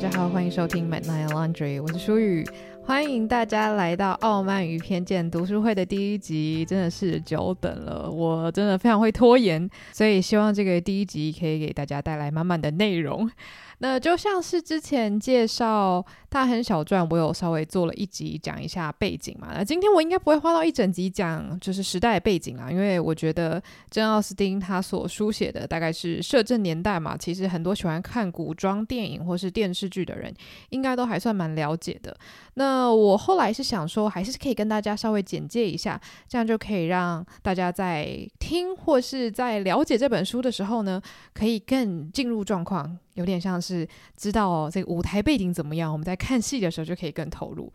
大家好，欢迎收听 Midnight Laundry，我是舒雨，欢迎大家来到《傲慢与偏见》读书会的第一集，真的是久等了，我真的非常会拖延，所以希望这个第一集可以给大家带来满满的内容。那就像是之前介绍《大亨小传》，我有稍微做了一集讲一下背景嘛。那今天我应该不会花到一整集讲就是时代背景啦，因为我觉得珍奥斯汀他所书写的大概是摄政年代嘛。其实很多喜欢看古装电影或是电视剧的人，应该都还算蛮了解的。那我后来是想说，还是可以跟大家稍微简介一下，这样就可以让大家在听或是在了解这本书的时候呢，可以更进入状况。有点像是知道，这个舞台背景怎么样，我们在看戏的时候就可以更投入。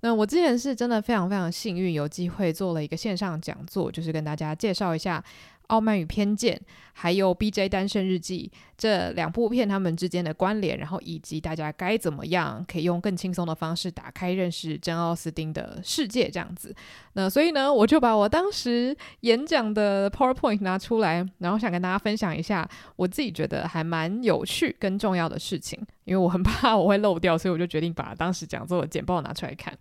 那我之前是真的非常非常幸运，有机会做了一个线上讲座，就是跟大家介绍一下。《傲慢与偏见》还有《B.J. 单身日记》这两部片，他们之间的关联，然后以及大家该怎么样可以用更轻松的方式打开认识真奥斯汀的世界，这样子。那所以呢，我就把我当时演讲的 PowerPoint 拿出来，然后想跟大家分享一下我自己觉得还蛮有趣跟重要的事情，因为我很怕我会漏掉，所以我就决定把当时讲座的简报拿出来看。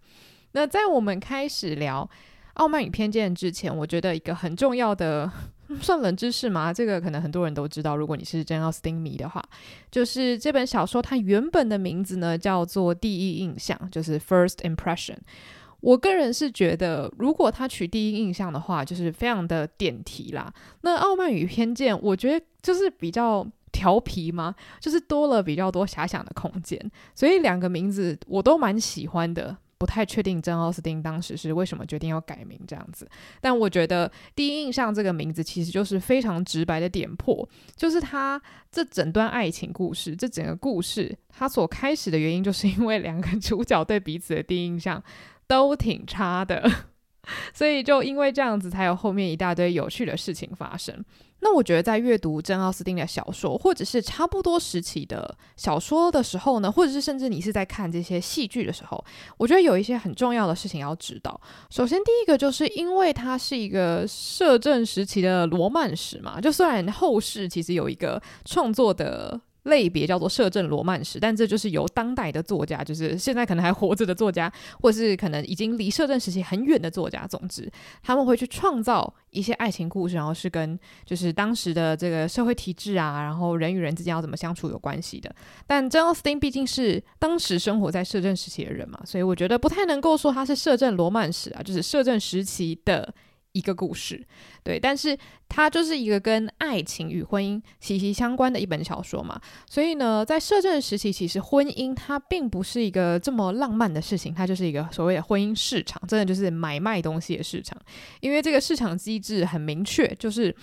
那在我们开始聊《傲慢与偏见》之前，我觉得一个很重要的。算冷知识吗？这个可能很多人都知道。如果你是珍奥斯汀迷的话，就是这本小说它原本的名字呢叫做《第一印象》，就是 First Impression。我个人是觉得，如果他取第一印象的话，就是非常的点题啦。那《傲慢与偏见》，我觉得就是比较调皮嘛，就是多了比较多遐想的空间。所以两个名字我都蛮喜欢的。不太确定珍奥斯汀当时是为什么决定要改名这样子，但我觉得第一印象这个名字其实就是非常直白的点破，就是他这整段爱情故事，这整个故事他所开始的原因，就是因为两个主角对彼此的第一印象都挺差的，所以就因为这样子，才有后面一大堆有趣的事情发生。那我觉得，在阅读珍奥斯汀的小说，或者是差不多时期的小说的时候呢，或者是甚至你是在看这些戏剧的时候，我觉得有一些很重要的事情要知道。首先，第一个就是因为它是一个摄政时期的罗曼史嘛，就虽然后世其实有一个创作的。类别叫做摄政罗曼史，但这就是由当代的作家，就是现在可能还活着的作家，或是可能已经离摄政时期很远的作家，总之他们会去创造一些爱情故事，然后是跟就是当时的这个社会体制啊，然后人与人之间要怎么相处有关系的。但珍奥斯汀毕竟是当时生活在摄政时期的人嘛，所以我觉得不太能够说他是摄政罗曼史啊，就是摄政时期的。一个故事，对，但是它就是一个跟爱情与婚姻息息相关的一本小说嘛，所以呢，在摄政时期，其实婚姻它并不是一个这么浪漫的事情，它就是一个所谓的婚姻市场，真的就是买卖东西的市场，因为这个市场机制很明确，就是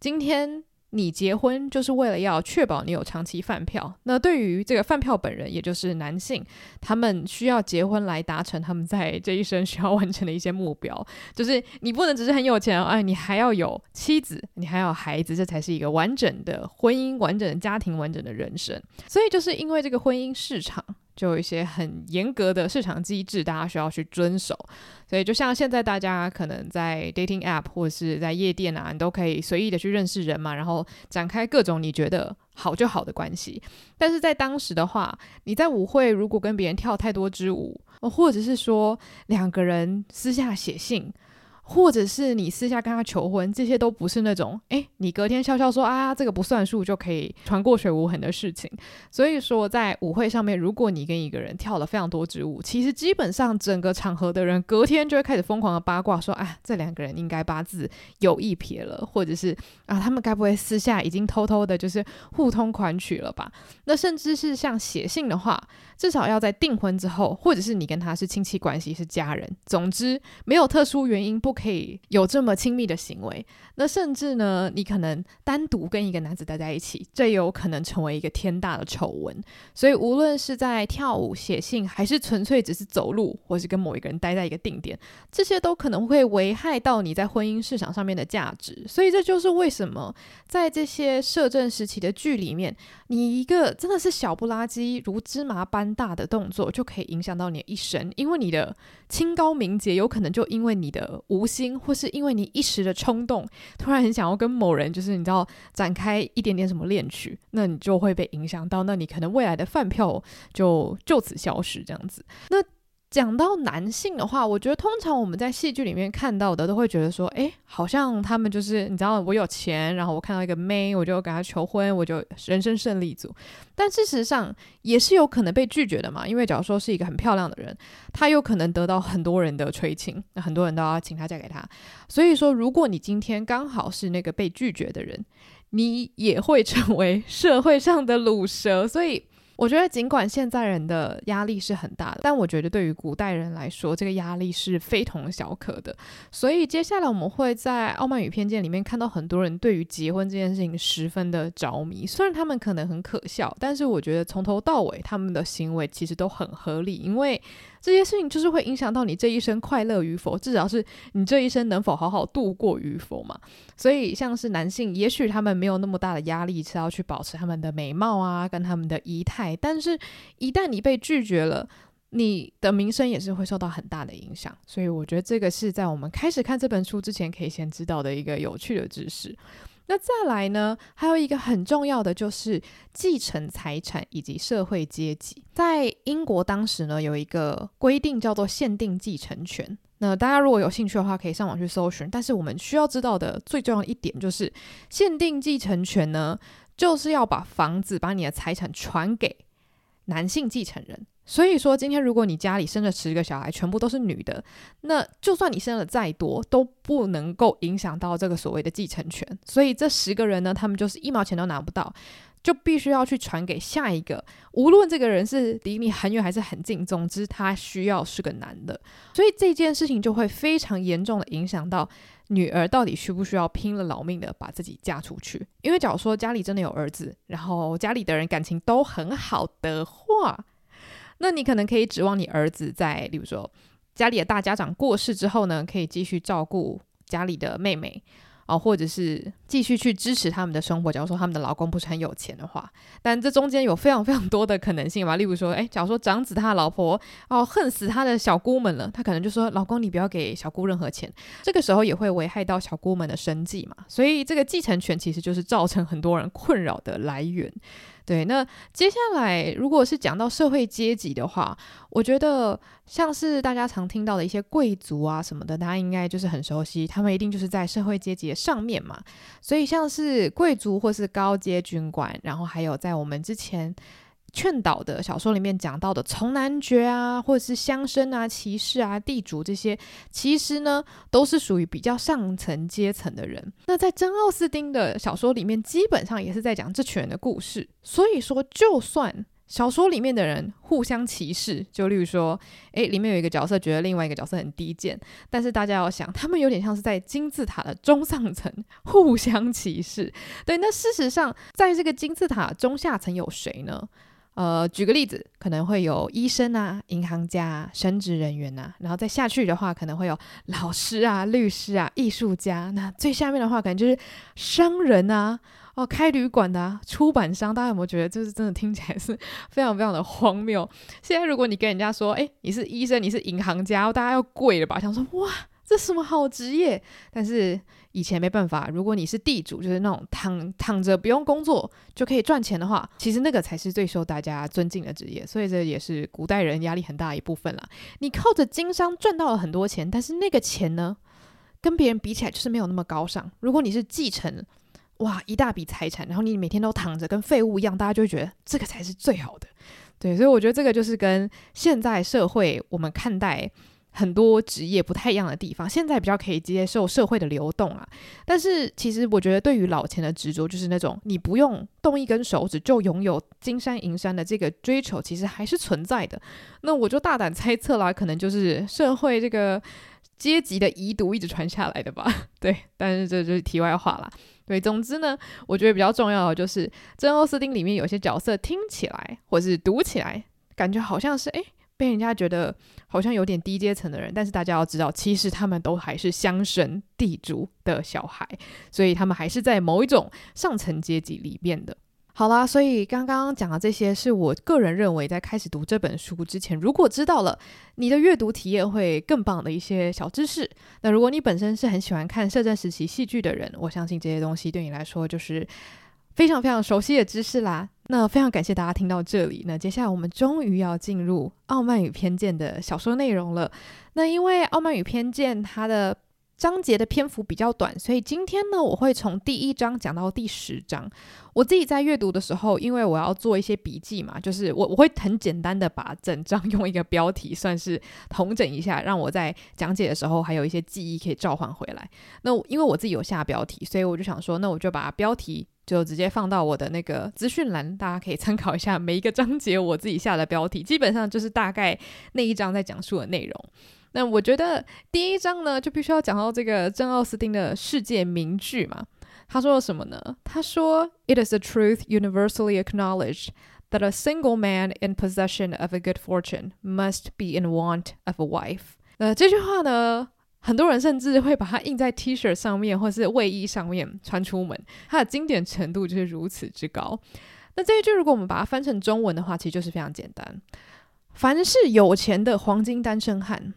今天。你结婚就是为了要确保你有长期饭票。那对于这个饭票本人，也就是男性，他们需要结婚来达成他们在这一生需要完成的一些目标。就是你不能只是很有钱，哎，你还要有妻子，你还要有孩子，这才是一个完整的婚姻、完整的家庭、完整的人生。所以就是因为这个婚姻市场。就有一些很严格的市场机制，大家需要去遵守。所以，就像现在大家可能在 dating app 或者是在夜店啊，你都可以随意的去认识人嘛，然后展开各种你觉得好就好的关系。但是在当时的话，你在舞会如果跟别人跳太多支舞，或者是说两个人私下写信。或者是你私下跟他求婚，这些都不是那种，诶，你隔天笑笑说啊，这个不算数就可以传过水无痕的事情。所以说，在舞会上面，如果你跟一个人跳了非常多支舞，其实基本上整个场合的人隔天就会开始疯狂的八卦，说，啊，这两个人应该八字有一撇了，或者是啊，他们该不会私下已经偷偷的，就是互通款曲了吧？那甚至是像写信的话，至少要在订婚之后，或者是你跟他是亲戚关系，是家人，总之没有特殊原因不。可以有这么亲密的行为，那甚至呢，你可能单独跟一个男子待在一起，这有可能成为一个天大的丑闻。所以，无论是在跳舞、写信，还是纯粹只是走路，或是跟某一个人待在一个定点，这些都可能会危害到你在婚姻市场上面的价值。所以，这就是为什么在这些摄政时期的剧里面，你一个真的是小不拉几、如芝麻般大的动作就可以影响到你的一生，因为你的清高名节有可能就因为你的无心，或是因为你一时的冲动，突然很想要跟某人，就是你知道展开一点点什么恋曲，那你就会被影响到，那你可能未来的饭票就就此消失，这样子。那讲到男性的话，我觉得通常我们在戏剧里面看到的，都会觉得说，诶，好像他们就是你知道，我有钱，然后我看到一个妹，我就跟她求婚，我就人生胜利组。但事实上也是有可能被拒绝的嘛，因为假如说是一个很漂亮的人，她有可能得到很多人的垂青，那很多人都要请她嫁给他。所以说，如果你今天刚好是那个被拒绝的人，你也会成为社会上的卤蛇。所以。我觉得，尽管现在人的压力是很大的，但我觉得对于古代人来说，这个压力是非同小可的。所以，接下来我们会在《傲慢与偏见》里面看到很多人对于结婚这件事情十分的着迷。虽然他们可能很可笑，但是我觉得从头到尾他们的行为其实都很合理，因为。这些事情就是会影响到你这一生快乐与否，至少是你这一生能否好好度过与否嘛。所以像是男性，也许他们没有那么大的压力是要去保持他们的美貌啊，跟他们的仪态，但是一旦你被拒绝了，你的名声也是会受到很大的影响。所以我觉得这个是在我们开始看这本书之前，可以先知道的一个有趣的知识。那再来呢，还有一个很重要的就是继承财产以及社会阶级。在英国当时呢，有一个规定叫做限定继承权。那大家如果有兴趣的话，可以上网去搜寻。但是我们需要知道的最重要一点就是，限定继承权呢，就是要把房子、把你的财产传给男性继承人。所以说，今天如果你家里生了十个小孩，全部都是女的，那就算你生了再多，都不能够影响到这个所谓的继承权。所以这十个人呢，他们就是一毛钱都拿不到，就必须要去传给下一个。无论这个人是离你很远还是很近，总之他需要是个男的。所以这件事情就会非常严重的影响到女儿到底需不需要拼了老命的把自己嫁出去。因为假如说家里真的有儿子，然后家里的人感情都很好的话。那你可能可以指望你儿子在，例如说家里的大家长过世之后呢，可以继续照顾家里的妹妹啊，或者是继续去支持他们的生活。假如说他们的老公不是很有钱的话，但这中间有非常非常多的可能性嘛。例如说，诶，假如说长子他的老婆哦恨死他的小姑们了，他可能就说：“老公，你不要给小姑任何钱。”这个时候也会危害到小姑们的生计嘛。所以这个继承权其实就是造成很多人困扰的来源。对，那接下来如果是讲到社会阶级的话，我觉得像是大家常听到的一些贵族啊什么的，大家应该就是很熟悉，他们一定就是在社会阶级的上面嘛。所以像是贵族或是高阶军官，然后还有在我们之前。劝导的小说里面讲到的从男爵啊，或者是乡绅啊、骑士啊、地主这些，其实呢都是属于比较上层阶层的人。那在真·奥斯汀的小说里面，基本上也是在讲这群人的故事。所以说，就算小说里面的人互相歧视，就例如说，诶，里面有一个角色觉得另外一个角色很低贱，但是大家要想，他们有点像是在金字塔的中上层互相歧视。对，那事实上，在这个金字塔中下层有谁呢？呃，举个例子，可能会有医生啊、银行家啊、神职人员呐，然后再下去的话，可能会有老师啊、律师啊、艺术家。那最下面的话，可能就是商人啊，哦，开旅馆的啊、出版商。大家有没有觉得，就是真的听起来是非常非常的荒谬？现在如果你跟人家说，诶，你是医生，你是银行家，大家要跪了吧？想说，哇，这什么好职业？但是。以前没办法，如果你是地主，就是那种躺躺着不用工作就可以赚钱的话，其实那个才是最受大家尊敬的职业。所以这也是古代人压力很大一部分啦。你靠着经商赚到了很多钱，但是那个钱呢，跟别人比起来就是没有那么高尚。如果你是继承哇一大笔财产，然后你每天都躺着跟废物一样，大家就会觉得这个才是最好的。对，所以我觉得这个就是跟现在社会我们看待。很多职业不太一样的地方，现在比较可以接受社会的流动啊。但是其实我觉得，对于老钱的执着，就是那种你不用动一根手指就拥有金山银山的这个追求，其实还是存在的。那我就大胆猜测啦，可能就是社会这个阶级的遗毒一直传下来的吧。对，但是这就是题外话啦。对，总之呢，我觉得比较重要的就是真·奥斯汀里面有些角色听起来或是读起来，感觉好像是诶。被人家觉得好像有点低阶层的人，但是大家要知道，其实他们都还是乡绅地主的小孩，所以他们还是在某一种上层阶级里面的。好啦，所以刚刚讲的这些是我个人认为在开始读这本书之前，如果知道了你的阅读体验会更棒的一些小知识。那如果你本身是很喜欢看摄政时期戏剧的人，我相信这些东西对你来说就是非常非常熟悉的知识啦。那非常感谢大家听到这里。那接下来我们终于要进入《傲慢与偏见》的小说内容了。那因为《傲慢与偏见》它的章节的篇幅比较短，所以今天呢，我会从第一章讲到第十章。我自己在阅读的时候，因为我要做一些笔记嘛，就是我我会很简单的把整章 用一个标题算是统整一下，让我在讲解的时候还有一些记忆可以召唤回来。那因为我自己有下标题，所以我就想说，那我就把标题就直接放到我的那个资讯栏，大家可以参考一下每一个章节我自己下的标题，基本上就是大概那一章在讲述的内容。那我觉得第一章呢，就必须要讲到这个珍·奥斯汀的世界名句嘛。他说了什么呢？他说：“It is a truth universally acknowledged that a single man in possession of a good fortune must be in want of a wife。”呃，这句话呢，很多人甚至会把它印在 T 恤上面，或是卫衣上面穿出门。它的经典程度就是如此之高。那这一句如果我们把它翻成中文的话，其实就是非常简单：凡是有钱的黄金单身汉。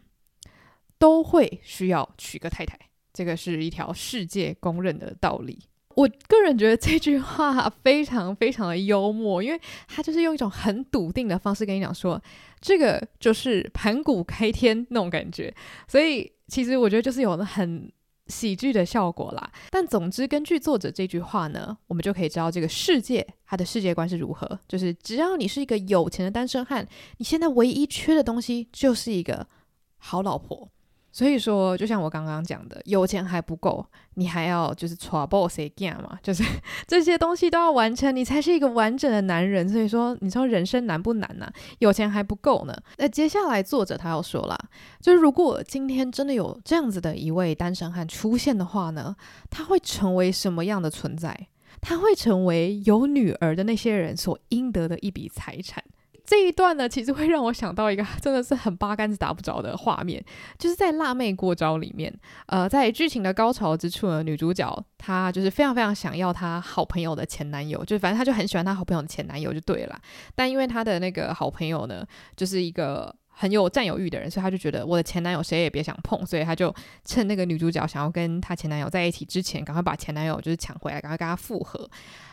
都会需要娶个太太，这个是一条世界公认的道理。我个人觉得这句话非常非常的幽默，因为他就是用一种很笃定的方式跟你讲说，这个就是盘古开天那种感觉。所以其实我觉得就是有了很喜剧的效果啦。但总之，根据作者这句话呢，我们就可以知道这个世界它的世界观是如何。就是只要你是一个有钱的单身汉，你现在唯一缺的东西就是一个好老婆。所以说，就像我刚刚讲的，有钱还不够，你还要就是 trouble 谁干嘛？就是 这些东西都要完成，你才是一个完整的男人。所以说，你说人生难不难呢？有钱还不够呢。那接下来作者他要说了，就是如果今天真的有这样子的一位单身汉出现的话呢，他会成为什么样的存在？他会成为有女儿的那些人所应得的一笔财产。这一段呢，其实会让我想到一个 真的是很八竿子打不着的画面，就是在《辣妹过招》里面，呃，在剧情的高潮之处呢，女主角她就是非常非常想要她好朋友的前男友，就反正她就很喜欢她好朋友的前男友就对了。但因为她的那个好朋友呢，就是一个很有占有欲的人，所以她就觉得我的前男友谁也别想碰，所以她就趁那个女主角想要跟她前男友在一起之前，赶快把前男友就是抢回来，赶快跟她复合。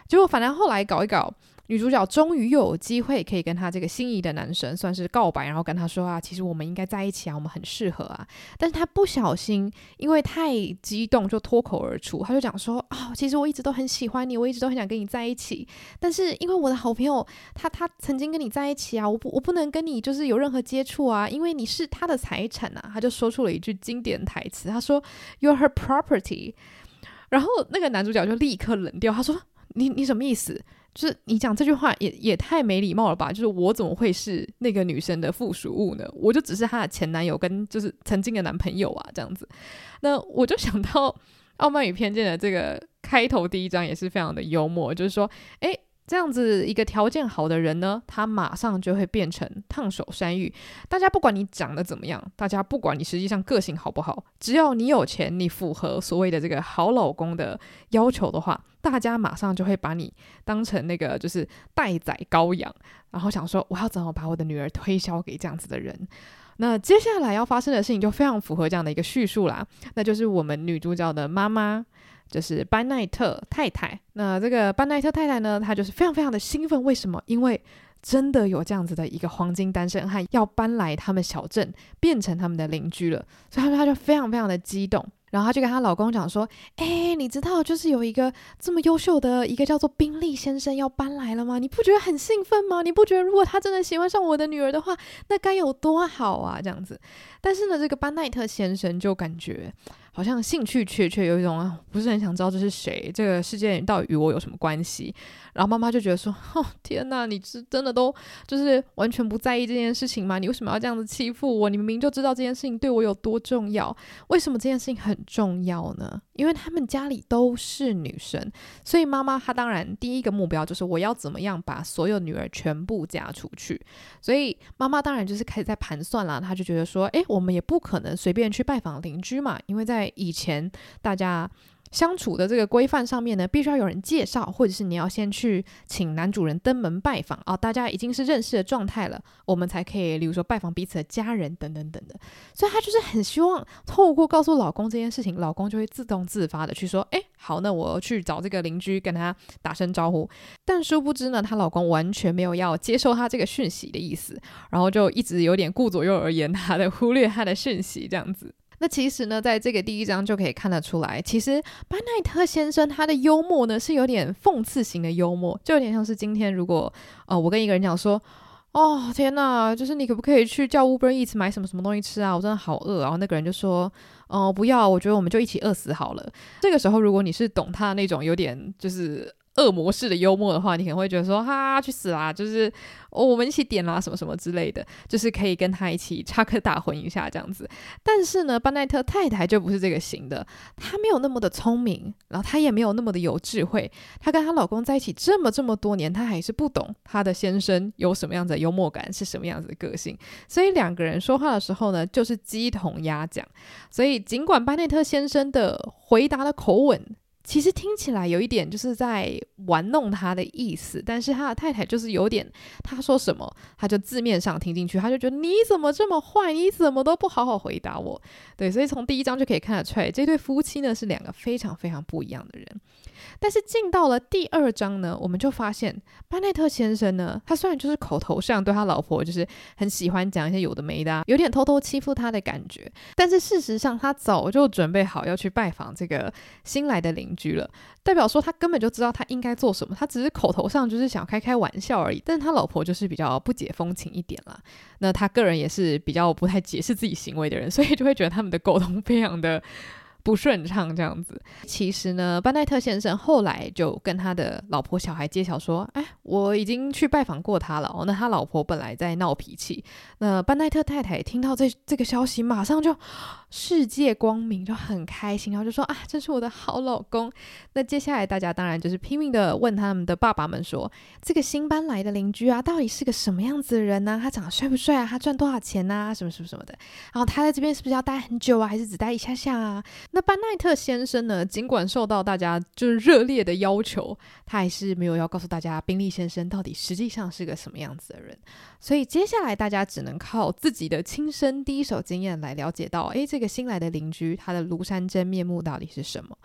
结果反正后来搞一搞。女主角终于又有机会可以跟她这个心仪的男神算是告白，然后跟他说啊，其实我们应该在一起啊，我们很适合啊。但是她不小心，因为太激动，就脱口而出，她就讲说啊、哦，其实我一直都很喜欢你，我一直都很想跟你在一起。但是因为我的好朋友他他曾经跟你在一起啊，我不我不能跟你就是有任何接触啊，因为你是他的财产啊。他就说出了一句经典台词，他说 You're her property。然后那个男主角就立刻冷掉，他说你你什么意思？就是你讲这句话也也太没礼貌了吧？就是我怎么会是那个女生的附属物呢？我就只是她的前男友跟就是曾经的男朋友啊，这样子。那我就想到 《傲慢与偏见》的这个开头第一章也是非常的幽默，就是说，诶。这样子一个条件好的人呢，他马上就会变成烫手山芋。大家不管你长得怎么样，大家不管你实际上个性好不好，只要你有钱，你符合所谓的这个好老公的要求的话，大家马上就会把你当成那个就是待宰羔羊，然后想说我要怎么把我的女儿推销给这样子的人。那接下来要发生的事情就非常符合这样的一个叙述啦，那就是我们女主角的妈妈。就是班奈特太太，那这个班奈特太太呢，她就是非常非常的兴奋。为什么？因为真的有这样子的一个黄金单身汉要搬来他们小镇，变成他们的邻居了，所以她她就非常非常的激动。然后她就跟她老公讲说：“哎，你知道就是有一个这么优秀的一个叫做宾利先生要搬来了吗？你不觉得很兴奋吗？你不觉得如果他真的喜欢上我的女儿的话，那该有多好啊？这样子。但是呢，这个班奈特先生就感觉。”好像兴趣缺缺，有一种，不是很想知道这是谁，这个世界到底与我有什么关系？然后妈妈就觉得说：“哦，天哪，你是真的都就是完全不在意这件事情吗？你为什么要这样子欺负我？你明明就知道这件事情对我有多重要，为什么这件事情很重要呢？因为他们家里都是女生，所以妈妈她当然第一个目标就是我要怎么样把所有女儿全部嫁出去。所以妈妈当然就是开始在盘算了，她就觉得说：诶，我们也不可能随便去拜访邻居嘛，因为在在以前大家相处的这个规范上面呢，必须要有人介绍，或者是你要先去请男主人登门拜访啊，大家已经是认识的状态了，我们才可以，例如说拜访彼此的家人等等等的。所以她就是很希望透过告诉老公这件事情，老公就会自动自发的去说，哎，好，那我去找这个邻居跟他打声招呼。但殊不知呢，她老公完全没有要接受她这个讯息的意思，然后就一直有点顾左右而言他的，忽略她的讯息这样子。那其实呢，在这个第一章就可以看得出来，其实班奈特先生他的幽默呢是有点讽刺型的幽默，就有点像是今天如果呃我跟一个人讲说，哦天呐，就是你可不可以去叫 Uber Eats 买什么什么东西吃啊？我真的好饿。然后那个人就说，哦、不要，我觉得我们就一起饿死好了。这个时候如果你是懂他那种有点就是。恶魔式的幽默的话，你可能会觉得说哈去死啦，就是、哦、我们一起点啦什么什么之类的，就是可以跟他一起插科打诨一下这样子。但是呢，班奈特太太就不是这个型的，她没有那么的聪明，然后她也没有那么的有智慧。她跟她老公在一起这么这么多年，她还是不懂她的先生有什么样子的幽默感，是什么样子的个性。所以两个人说话的时候呢，就是鸡同鸭讲。所以尽管班奈特先生的回答的口吻，其实听起来有一点就是在玩弄他的意思，但是他的太太就是有点，他说什么他就字面上听进去，他就觉得你怎么这么坏，你怎么都不好好回答我，对，所以从第一章就可以看得出来，这对夫妻呢是两个非常非常不一样的人。但是进到了第二章呢，我们就发现班奈特先生呢，他虽然就是口头上对他老婆就是很喜欢讲一些有的没的啊，有点偷偷欺负他的感觉，但是事实上他早就准备好要去拜访这个新来的邻居了，代表说他根本就知道他应该做什么，他只是口头上就是想开开玩笑而已。但是他老婆就是比较不解风情一点啦，那他个人也是比较不太解释自己行为的人，所以就会觉得他们的沟通非常的。不顺畅这样子，其实呢，班奈特先生后来就跟他的老婆小孩揭晓说：“哎，我已经去拜访过他了。”哦，那他老婆本来在闹脾气，那班奈特太太听到这这个消息，马上就世界光明，就很开心，然后就说：“啊，这是我的好老公。”那接下来大家当然就是拼命的问他们的爸爸们说：“这个新搬来的邻居啊，到底是个什么样子的人呢？他长得帅不帅啊？他赚多少钱呐？什么什么什么的？然后他在这边是不是要待很久啊？还是只待一下下啊？”那班奈特先生呢，尽管受到大家就是热烈的要求，他还是没有要告诉大家宾利先生到底实际上是个什么样子的人。所以接下来大家只能靠自己的亲身第一手经验来了解到，诶，这个新来的邻居他的庐山真面目到底是什么？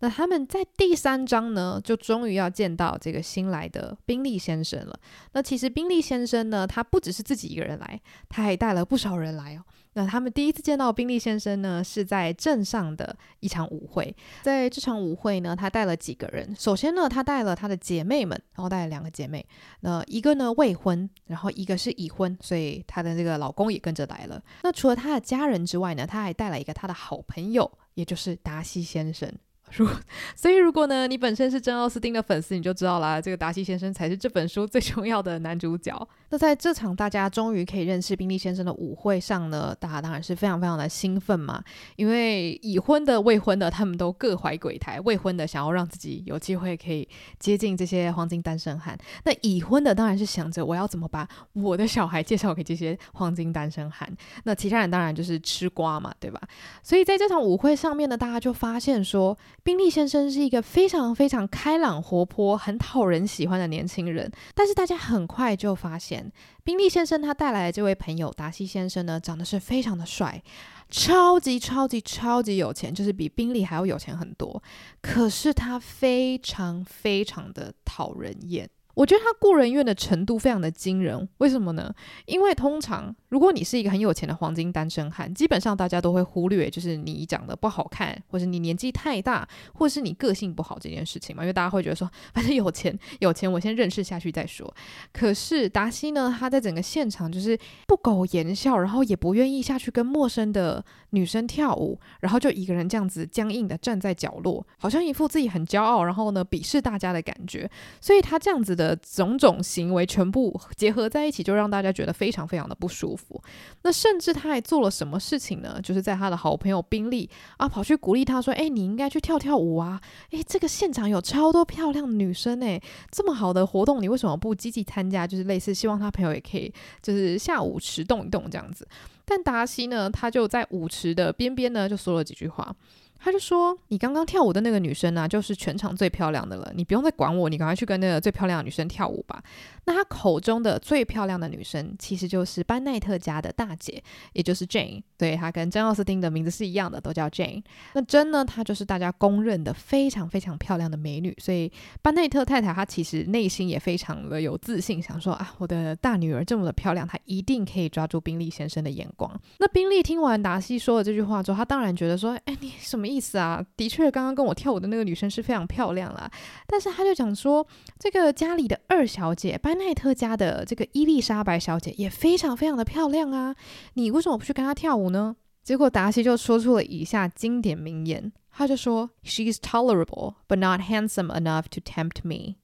那他们在第三章呢，就终于要见到这个新来的宾利先生了。那其实宾利先生呢，他不只是自己一个人来，他还带了不少人来哦。那他们第一次见到宾利先生呢，是在镇上的一场舞会。在这场舞会呢，他带了几个人。首先呢，他带了他的姐妹们，然后带了两个姐妹。那一个呢未婚，然后一个是已婚，所以他的这个老公也跟着来了。那除了他的家人之外呢，他还带了一个他的好朋友，也就是达西先生。如所以，如果呢，你本身是珍奥斯汀的粉丝，你就知道啦，这个达西先生才是这本书最重要的男主角。那在这场大家终于可以认识宾利先生的舞会上呢，大家当然是非常非常的兴奋嘛，因为已婚的、未婚的，他们都各怀鬼胎。未婚的想要让自己有机会可以接近这些黄金单身汉，那已婚的当然是想着我要怎么把我的小孩介绍给这些黄金单身汉。那其他人当然就是吃瓜嘛，对吧？所以在这场舞会上面呢，大家就发现说。宾利先生是一个非常非常开朗活泼、很讨人喜欢的年轻人，但是大家很快就发现，宾利先生他带来的这位朋友达西先生呢，长得是非常的帅，超级超级超级有钱，就是比宾利还要有钱很多。可是他非常非常的讨人厌。我觉得他顾人怨的程度非常的惊人，为什么呢？因为通常如果你是一个很有钱的黄金单身汉，基本上大家都会忽略，就是你长得不好看，或是你年纪太大，或是你个性不好这件事情嘛。因为大家会觉得说，反正有钱有钱，我先认识下去再说。可是达西呢，他在整个现场就是不苟言笑，然后也不愿意下去跟陌生的女生跳舞，然后就一个人这样子僵硬的站在角落，好像一副自己很骄傲，然后呢鄙视大家的感觉。所以他这样子的。的种种行为全部结合在一起，就让大家觉得非常非常的不舒服。那甚至他还做了什么事情呢？就是在他的好朋友宾利啊，跑去鼓励他说：“哎，你应该去跳跳舞啊！哎，这个现场有超多漂亮的女生哎，这么好的活动，你为什么不积极参加？就是类似希望他朋友也可以，就是下午池动一动这样子。”但达西呢，他就在舞池的边边呢，就说了几句话。他就说：“你刚刚跳舞的那个女生呢、就是全场最漂亮的了。你不用再管我，你赶快去跟那个最漂亮的女生跳舞吧。”那他口中的最漂亮的女生，其实就是班奈特家的大姐，也就是 Jane。对，她跟珍奥斯汀的名字是一样的，都叫 Jane。那珍呢，她就是大家公认的非常非常漂亮的美女。所以班奈特太太她其实内心也非常的有自信，想说啊，我的大女儿这么的漂亮，她一定可以抓住宾利先生的眼光。那宾利听完达西说了这句话之后，他当然觉得说：“哎，你什么意思啊？的确，刚刚跟我跳舞的那个女生是非常漂亮啦。但是他就讲说，这个家里的二小姐班奈特家的这个伊丽莎白小姐也非常非常的漂亮啊！你为什么不去跟她跳舞呢？”结果达西就说出了以下经典名言，他就说：“She's tolerable, but not handsome enough to tempt me。”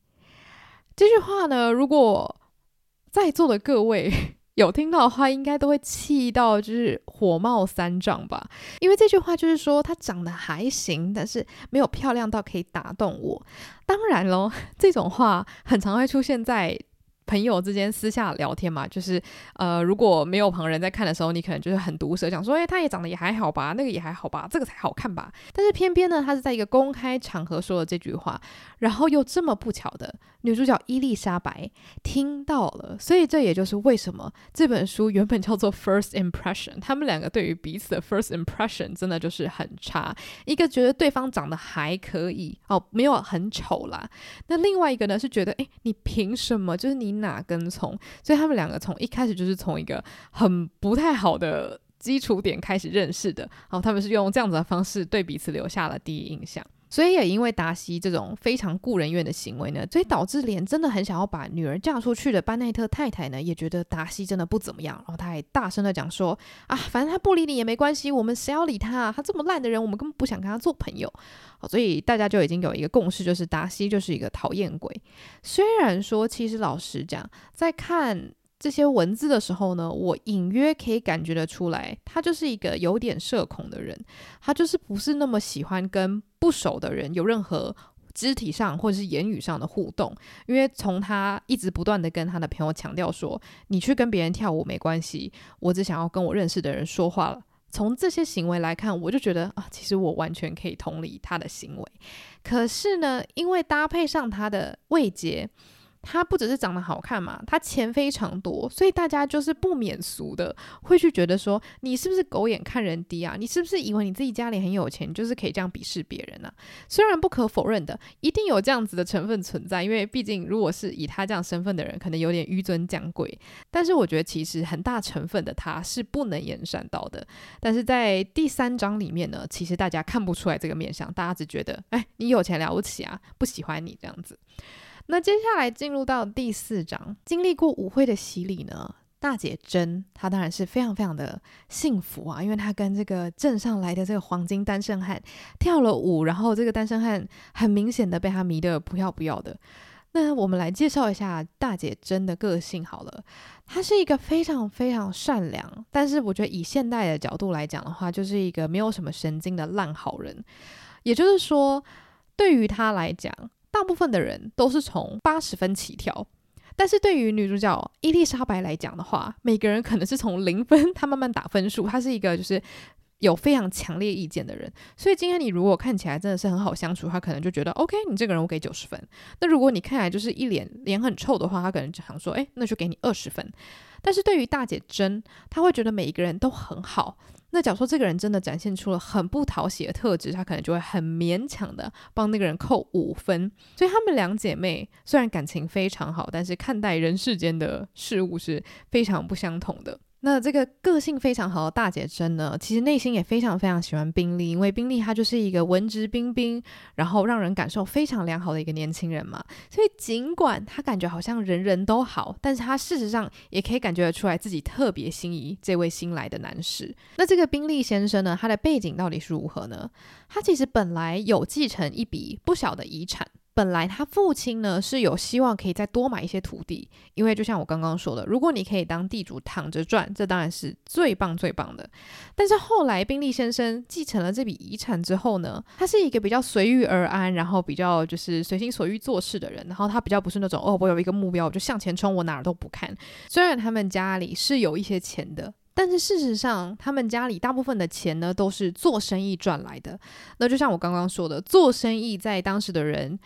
这句话呢，如果在座的各位。有听到的话，应该都会气到就是火冒三丈吧？因为这句话就是说她长得还行，但是没有漂亮到可以打动我。当然喽，这种话很常会出现在。朋友之间私下聊天嘛，就是呃，如果没有旁人在看的时候，你可能就是很毒舌，讲说，诶、欸，他也长得也还好吧，那个也还好吧，这个才好看吧。但是偏偏呢，他是在一个公开场合说了这句话，然后又这么不巧的，女主角伊丽莎白听到了，所以这也就是为什么这本书原本叫做 First Impression，他们两个对于彼此的 First Impression 真的就是很差，一个觉得对方长得还可以哦，没有很丑啦，那另外一个呢是觉得，诶，你凭什么？就是你。哪根从？所以他们两个从一开始就是从一个很不太好的基础点开始认识的。然后他们是用这样子的方式对彼此留下了第一印象。所以也因为达西这种非常顾人怨的行为呢，所以导致连真的很想要把女儿嫁出去的班奈特太太呢，也觉得达西真的不怎么样。然后他还大声的讲说：“啊，反正他不理你也没关系，我们谁要理他啊？他这么烂的人，我们根本不想跟他做朋友。”所以大家就已经有一个共识，就是达西就是一个讨厌鬼。虽然说，其实老实讲，在看。这些文字的时候呢，我隐约可以感觉得出来，他就是一个有点社恐的人，他就是不是那么喜欢跟不熟的人有任何肢体上或者是言语上的互动，因为从他一直不断的跟他的朋友强调说，你去跟别人跳舞没关系，我只想要跟我认识的人说话了。从这些行为来看，我就觉得啊，其实我完全可以同理他的行为。可是呢，因为搭配上他的位阶。他不只是长得好看嘛，他钱非常多，所以大家就是不免俗的会去觉得说，你是不是狗眼看人低啊？你是不是以为你自己家里很有钱，就是可以这样鄙视别人呢？虽然不可否认的，一定有这样子的成分存在，因为毕竟如果是以他这样身份的人，可能有点纡尊降贵。但是我觉得其实很大成分的他是不能言善道的。但是在第三章里面呢，其实大家看不出来这个面相，大家只觉得，哎，你有钱了不起啊，不喜欢你这样子。那接下来进入到第四章，经历过舞会的洗礼呢，大姐珍她当然是非常非常的幸福啊，因为她跟这个镇上来的这个黄金单身汉跳了舞，然后这个单身汉很明显的被她迷得不要不要的。那我们来介绍一下大姐珍的个性好了，她是一个非常非常善良，但是我觉得以现代的角度来讲的话，就是一个没有什么神经的烂好人。也就是说，对于她来讲。大部分的人都是从八十分起跳，但是对于女主角伊丽莎白来讲的话，每个人可能是从零分，她慢慢打分数。她是一个就是有非常强烈意见的人，所以今天你如果看起来真的是很好相处，她可能就觉得 OK，你这个人我给九十分。那如果你看起来就是一脸脸很臭的话，她可能就想说，哎，那就给你二十分。但是对于大姐真，她会觉得每一个人都很好。那假如说这个人真的展现出了很不讨喜的特质，他可能就会很勉强的帮那个人扣五分。所以她们两姐妹虽然感情非常好，但是看待人世间的事物是非常不相同的。那这个个性非常好的大姐真呢，其实内心也非常非常喜欢宾利，因为宾利他就是一个文质彬彬，然后让人感受非常良好的一个年轻人嘛。所以尽管他感觉好像人人都好，但是他事实上也可以感觉得出来自己特别心仪这位新来的男士。那这个宾利先生呢，他的背景到底是如何呢？他其实本来有继承一笔不小的遗产。本来他父亲呢是有希望可以再多买一些土地，因为就像我刚刚说的，如果你可以当地主躺着赚，这当然是最棒最棒的。但是后来宾利先生继承了这笔遗产之后呢，他是一个比较随遇而安，然后比较就是随心所欲做事的人，然后他比较不是那种哦，我有一个目标我就向前冲，我哪儿都不看。虽然他们家里是有一些钱的。但是事实上，他们家里大部分的钱呢，都是做生意赚来的。那就像我刚刚说的，做生意在当时的人。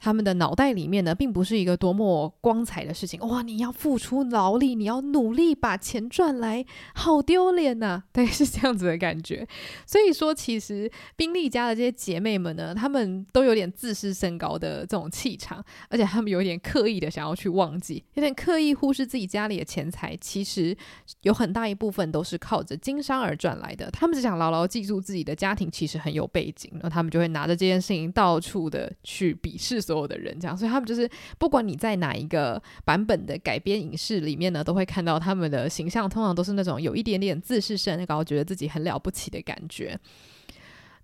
他们的脑袋里面呢，并不是一个多么光彩的事情。哇，你要付出劳力，你要努力把钱赚来，好丢脸呐！对，是这样子的感觉。所以说，其实宾利家的这些姐妹们呢，她们都有点自视甚高的这种气场，而且她们有点刻意的想要去忘记，有点刻意忽视自己家里的钱财。其实有很大一部分都是靠着经商而赚来的。他们只想牢牢记住自己的家庭其实很有背景，然后他们就会拿着这件事情到处的去鄙视。所有的人这样，所以他们就是不管你在哪一个版本的改编影视里面呢，都会看到他们的形象，通常都是那种有一点点自视甚高，觉得自己很了不起的感觉。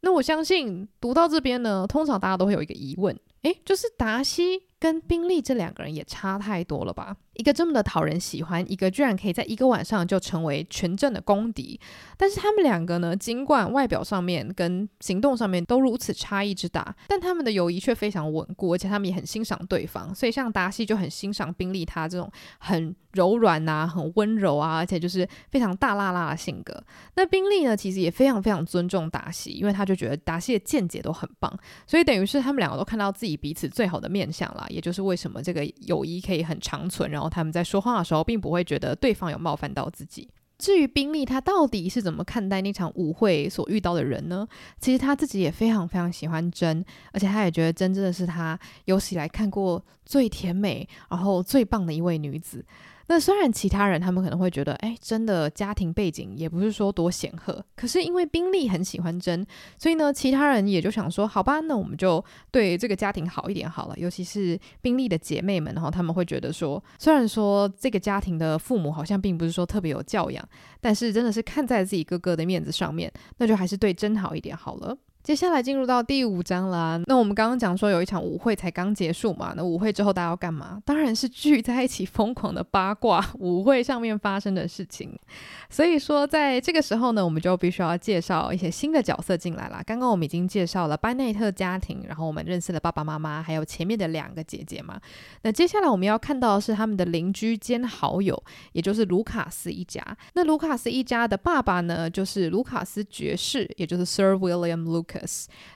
那我相信读到这边呢，通常大家都会有一个疑问，诶，就是达西跟宾利这两个人也差太多了吧？一个这么的讨人喜欢，一个居然可以在一个晚上就成为全镇的公敌。但是他们两个呢，尽管外表上面跟行动上面都如此差异之大，但他们的友谊却非常稳固，而且他们也很欣赏对方。所以像达西就很欣赏宾利他这种很柔软啊、很温柔啊，而且就是非常大剌剌的性格。那宾利呢，其实也非常非常尊重达西，因为他就觉得达西的见解都很棒。所以等于是他们两个都看到自己彼此最好的面相啦，也就是为什么这个友谊可以很长存，然后。他们在说话的时候，并不会觉得对方有冒犯到自己。至于宾利，他到底是怎么看待那场舞会所遇到的人呢？其实他自己也非常非常喜欢真，而且他也觉得真真的是他有史以来看过最甜美，然后最棒的一位女子。那虽然其他人他们可能会觉得，哎，真的家庭背景也不是说多显赫，可是因为宾利很喜欢珍，所以呢，其他人也就想说，好吧，那我们就对这个家庭好一点好了。尤其是宾利的姐妹们，然后他们会觉得说，虽然说这个家庭的父母好像并不是说特别有教养，但是真的是看在自己哥哥的面子上面，那就还是对珍好一点好了。接下来进入到第五章啦。那我们刚刚讲说有一场舞会才刚结束嘛，那舞会之后大家要干嘛？当然是聚在一起疯狂的八卦 舞会上面发生的事情。所以说在这个时候呢，我们就必须要介绍一些新的角色进来啦。刚刚我们已经介绍了班奈特家庭，然后我们认识了爸爸妈妈，还有前面的两个姐姐嘛。那接下来我们要看到的是他们的邻居兼好友，也就是卢卡斯一家。那卢卡斯一家的爸爸呢，就是卢卡斯爵士，也就是 Sir William Lucas。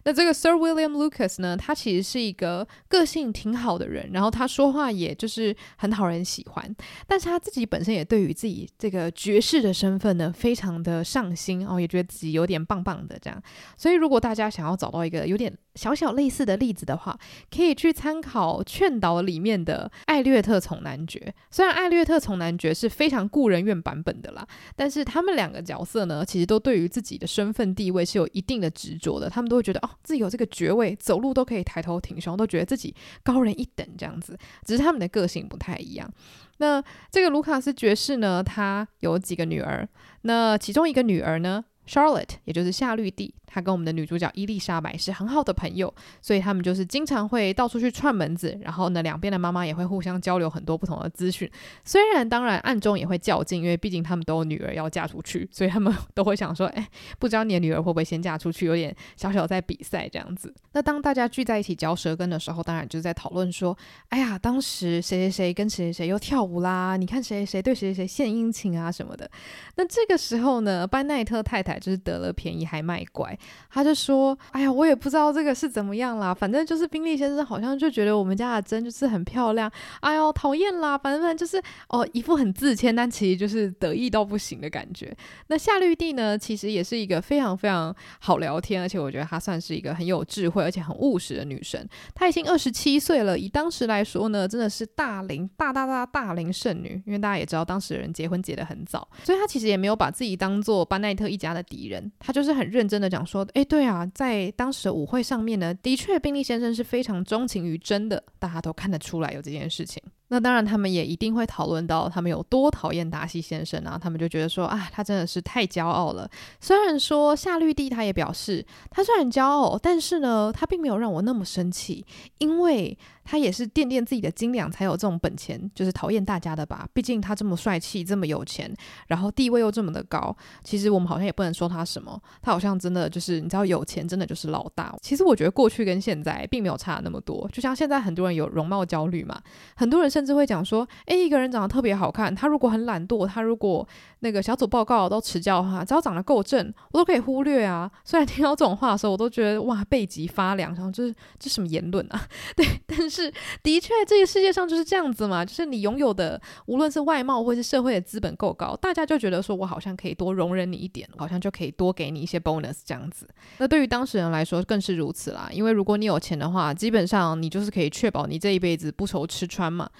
那这个 Sir William Lucas 呢，他其实是一个个性挺好的人，然后他说话也就是很讨人喜欢，但是他自己本身也对于自己这个爵士的身份呢，非常的上心哦，也觉得自己有点棒棒的这样。所以如果大家想要找到一个有点小小类似的例子的话，可以去参考《劝导》里面的艾略特从男爵。虽然艾略特从男爵是非常故人院版本的啦，但是他们两个角色呢，其实都对于自己的身份地位是有一定的执着的。他们都会觉得哦，自己有这个爵位，走路都可以抬头挺胸，都觉得自己高人一等这样子。只是他们的个性不太一样。那这个卢卡斯爵士呢，他有几个女儿，那其中一个女儿呢，Charlotte，也就是夏绿蒂。她跟我们的女主角伊丽莎白是很好的朋友，所以他们就是经常会到处去串门子，然后呢，两边的妈妈也会互相交流很多不同的资讯。虽然当然暗中也会较劲，因为毕竟他们都有女儿要嫁出去，所以他们 都会想说，哎，不知道你的女儿会不会先嫁出去，有点小小在比赛这样子。那当大家聚在一起嚼舌根的时候，当然就是在讨论说，哎呀，当时谁谁谁跟谁谁谁又跳舞啦，你看谁谁谁对谁谁献殷勤啊什么的。那这个时候呢，班奈特太太就是得了便宜还卖乖。他就说：“哎呀，我也不知道这个是怎么样啦，反正就是宾利先生好像就觉得我们家的珍就是很漂亮。哎呦，讨厌啦，反正就是哦，一副很自谦，但其实就是得意到不行的感觉。那夏绿蒂呢，其实也是一个非常非常好聊天，而且我觉得她算是一个很有智慧而且很务实的女生。她已经二十七岁了，以当时来说呢，真的是大龄大大大大龄剩女。因为大家也知道，当时的人结婚结得很早，所以她其实也没有把自己当做班奈特一家的敌人，他就是很认真的讲说。”哎，对啊，在当时的舞会上面呢，的确，宾利先生是非常钟情于真的，大家都看得出来有这件事情。那当然，他们也一定会讨论到他们有多讨厌达西先生啊，他们就觉得说，啊，他真的是太骄傲了。虽然说夏绿蒂他也表示，他虽然骄傲，但是呢，他并没有让我那么生气，因为。他也是掂掂自己的斤两才有这种本钱，就是讨厌大家的吧。毕竟他这么帅气，这么有钱，然后地位又这么的高。其实我们好像也不能说他什么，他好像真的就是你知道，有钱真的就是老大。其实我觉得过去跟现在并没有差那么多。就像现在很多人有容貌焦虑嘛，很多人是甚至会讲说，诶，一个人长得特别好看，他如果很懒惰，他如果那个小组报告都迟交的话，只要长得够正，我都可以忽略啊。虽然听到这种话的时候，我都觉得哇，背脊发凉，然后这是这什么言论啊？对，但是的确，这个世界上就是这样子嘛，就是你拥有的，无论是外貌或是社会的资本够高，大家就觉得说我好像可以多容忍你一点，好像就可以多给你一些 bonus 这样子。那对于当事人来说更是如此啦，因为如果你有钱的话，基本上你就是可以确保你这一辈子不愁吃穿嘛。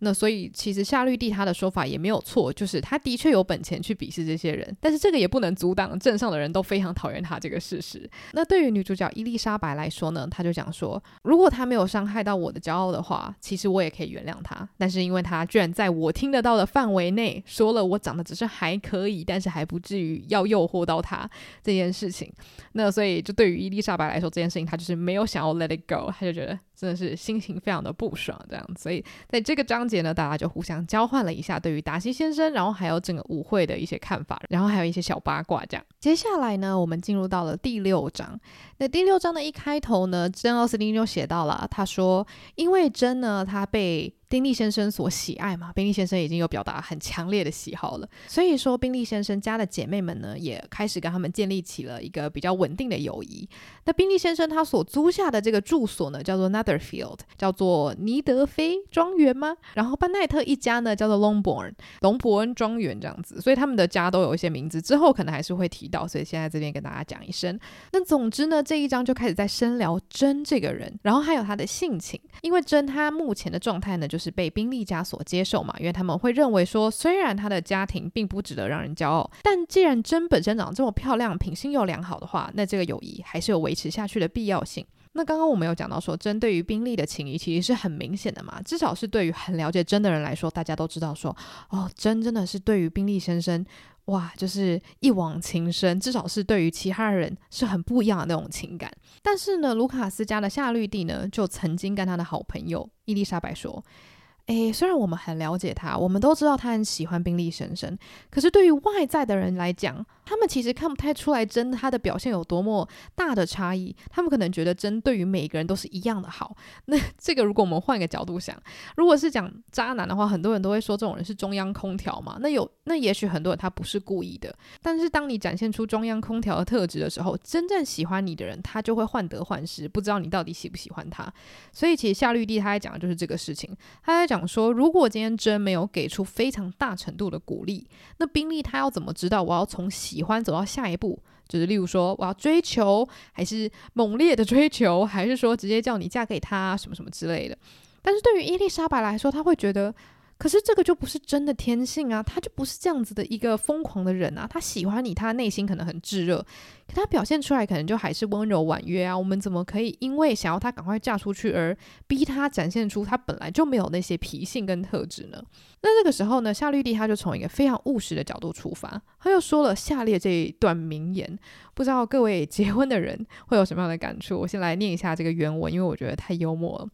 那所以其实夏绿蒂他的说法也没有错，就是他的确有本钱去鄙视这些人，但是这个也不能阻挡镇上的人都非常讨厌他这个事实。那对于女主角伊丽莎白来说呢，她就讲说，如果他没有伤害到我的骄傲的话，其实我也可以原谅他。但是因为他居然在我听得到的范围内说了我长得只是还可以，但是还不至于要诱惑到他这件事情，那所以就对于伊丽莎白来说，这件事情她就是没有想要 let it go，她就觉得。真的是心情非常的不爽，这样，所以在这个章节呢，大家就互相交换了一下对于达西先生，然后还有整个舞会的一些看法，然后还有一些小八卦，这样。接下来呢，我们进入到了第六章。那第六章的一开头呢，珍奥斯汀就写到了，他说，因为珍呢，他被。宾利先生所喜爱嘛，宾利先生已经有表达很强烈的喜好了，所以说宾利先生家的姐妹们呢，也开始跟他们建立起了一个比较稳定的友谊。那宾利先生他所租下的这个住所呢，叫做 Netherfield，叫做尼德菲庄园吗？然后班奈特一家呢，叫做 Longbourn，龙伯恩庄园这样子，所以他们的家都有一些名字，之后可能还是会提到，所以现在这边跟大家讲一声。那总之呢，这一章就开始在深聊真这个人，然后还有他的性情，因为真他目前的状态呢，就。是被宾利家所接受嘛？因为他们会认为说，虽然他的家庭并不值得让人骄傲，但既然真本身长得这么漂亮，品性又良好的话，那这个友谊还是有维持下去的必要性。那刚刚我们有讲到说，真对于宾利的情谊其实是很明显的嘛，至少是对于很了解真的人来说，大家都知道说，哦，真真的是对于宾利先生，哇，就是一往情深，至少是对于其他人是很不一样的那种情感。但是呢，卢卡斯家的夏绿蒂呢，就曾经跟他的好朋友伊丽莎白说。诶，虽然我们很了解他，我们都知道他很喜欢宾利先生，可是对于外在的人来讲，他们其实看不太出来珍他的表现有多么大的差异。他们可能觉得珍对于每个人都是一样的好。那这个如果我们换一个角度想，如果是讲渣男的话，很多人都会说这种人是中央空调嘛。那有那也许很多人他不是故意的，但是当你展现出中央空调的特质的时候，真正喜欢你的人他就会患得患失，不知道你到底喜不喜欢他。所以其实夏绿蒂他在讲的就是这个事情，他在讲。说，如果今天真没有给出非常大程度的鼓励，那宾利他要怎么知道我要从喜欢走到下一步？就是例如说，我要追求，还是猛烈的追求，还是说直接叫你嫁给他，什么什么之类的？但是对于伊丽莎白来说，她会觉得。可是这个就不是真的天性啊，他就不是这样子的一个疯狂的人啊。他喜欢你，他内心可能很炙热，可他表现出来可能就还是温柔婉约啊。我们怎么可以因为想要他赶快嫁出去而逼他展现出他本来就没有那些脾性跟特质呢？那这个时候呢，夏绿蒂他就从一个非常务实的角度出发，他又说了下列这一段名言，不知道各位结婚的人会有什么样的感触？我先来念一下这个原文，因为我觉得太幽默了。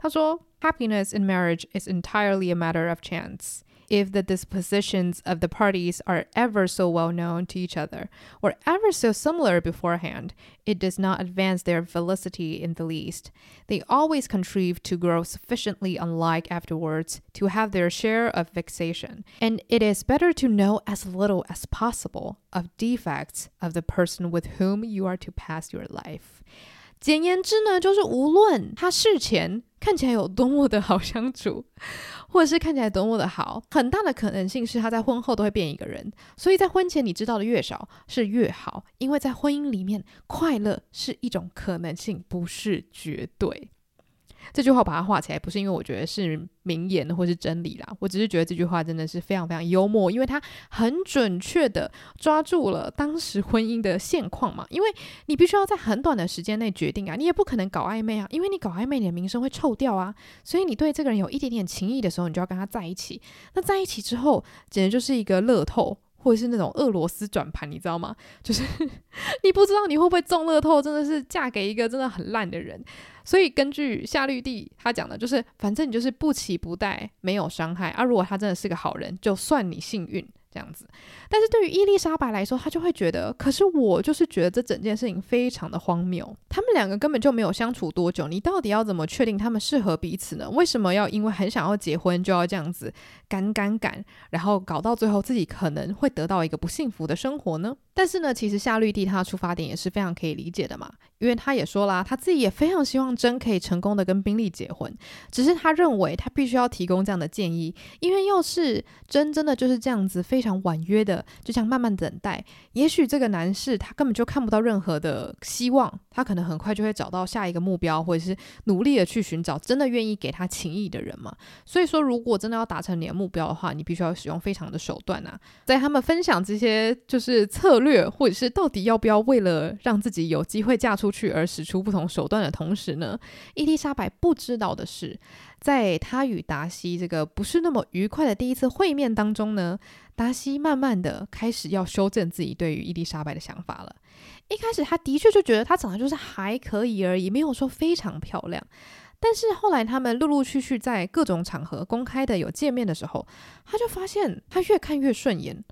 他说：“Happiness in marriage is entirely a matter of chance. If the dispositions of the parties are ever so well known to each other, or ever so similar beforehand, it does not advance their felicity in the least. They always contrive to grow sufficiently unlike afterwards to have their share of vexation. And it is better to know as little as possible of defects of the person with whom you are to pass your life.” 简言之呢，就是无论他事前看起来有多么的好相处，或者是看起来多么的好，很大的可能性是他在婚后都会变一个人。所以在婚前你知道的越少是越好，因为在婚姻里面，快乐是一种可能性，不是绝对。这句话把它画起来，不是因为我觉得是名言或是真理啦，我只是觉得这句话真的是非常非常幽默，因为它很准确的抓住了当时婚姻的现况嘛。因为你必须要在很短的时间内决定啊，你也不可能搞暧昧啊，因为你搞暧昧，你的名声会臭掉啊。所以你对这个人有一点点情谊的时候，你就要跟他在一起。那在一起之后，简直就是一个乐透。或者是那种俄罗斯转盘，你知道吗？就是 你不知道你会不会中乐透，真的是嫁给一个真的很烂的人。所以根据夏绿蒂他讲的，就是反正你就是不期不待，没有伤害啊。如果他真的是个好人，就算你幸运。这样子，但是对于伊丽莎白来说，她就会觉得，可是我就是觉得这整件事情非常的荒谬。他们们两个根本就没有相处多久，你到底要怎么确定他们适合彼此呢？为什么要因为很想要结婚就要这样子赶赶赶，然后搞到最后自己可能会得到一个不幸福的生活呢？但是呢，其实夏绿蒂她的出发点也是非常可以理解的嘛，因为她也说啦，她自己也非常希望真可以成功的跟宾利结婚，只是她认为她必须要提供这样的建议，因为要是真真的就是这样子非常婉约的，就像慢慢等待，也许这个男士他根本就看不到任何的希望，他可能很快就会找到下一个目标，或者是努力的去寻找真的愿意给他情谊的人嘛。所以说，如果真的要达成联目标的话，你必须要使用非常的手段啊，在他们分享这些就是策略。或者是到底要不要为了让自己有机会嫁出去而使出不同手段的同时呢？伊丽莎白不知道的是，在她与达西这个不是那么愉快的第一次会面当中呢，达西慢慢的开始要修正自己对于伊丽莎白的想法了。一开始他的确就觉得她长得就是还可以而已，没有说非常漂亮。但是后来他们陆陆续续在各种场合公开的有见面的时候，他就发现他越看越顺眼。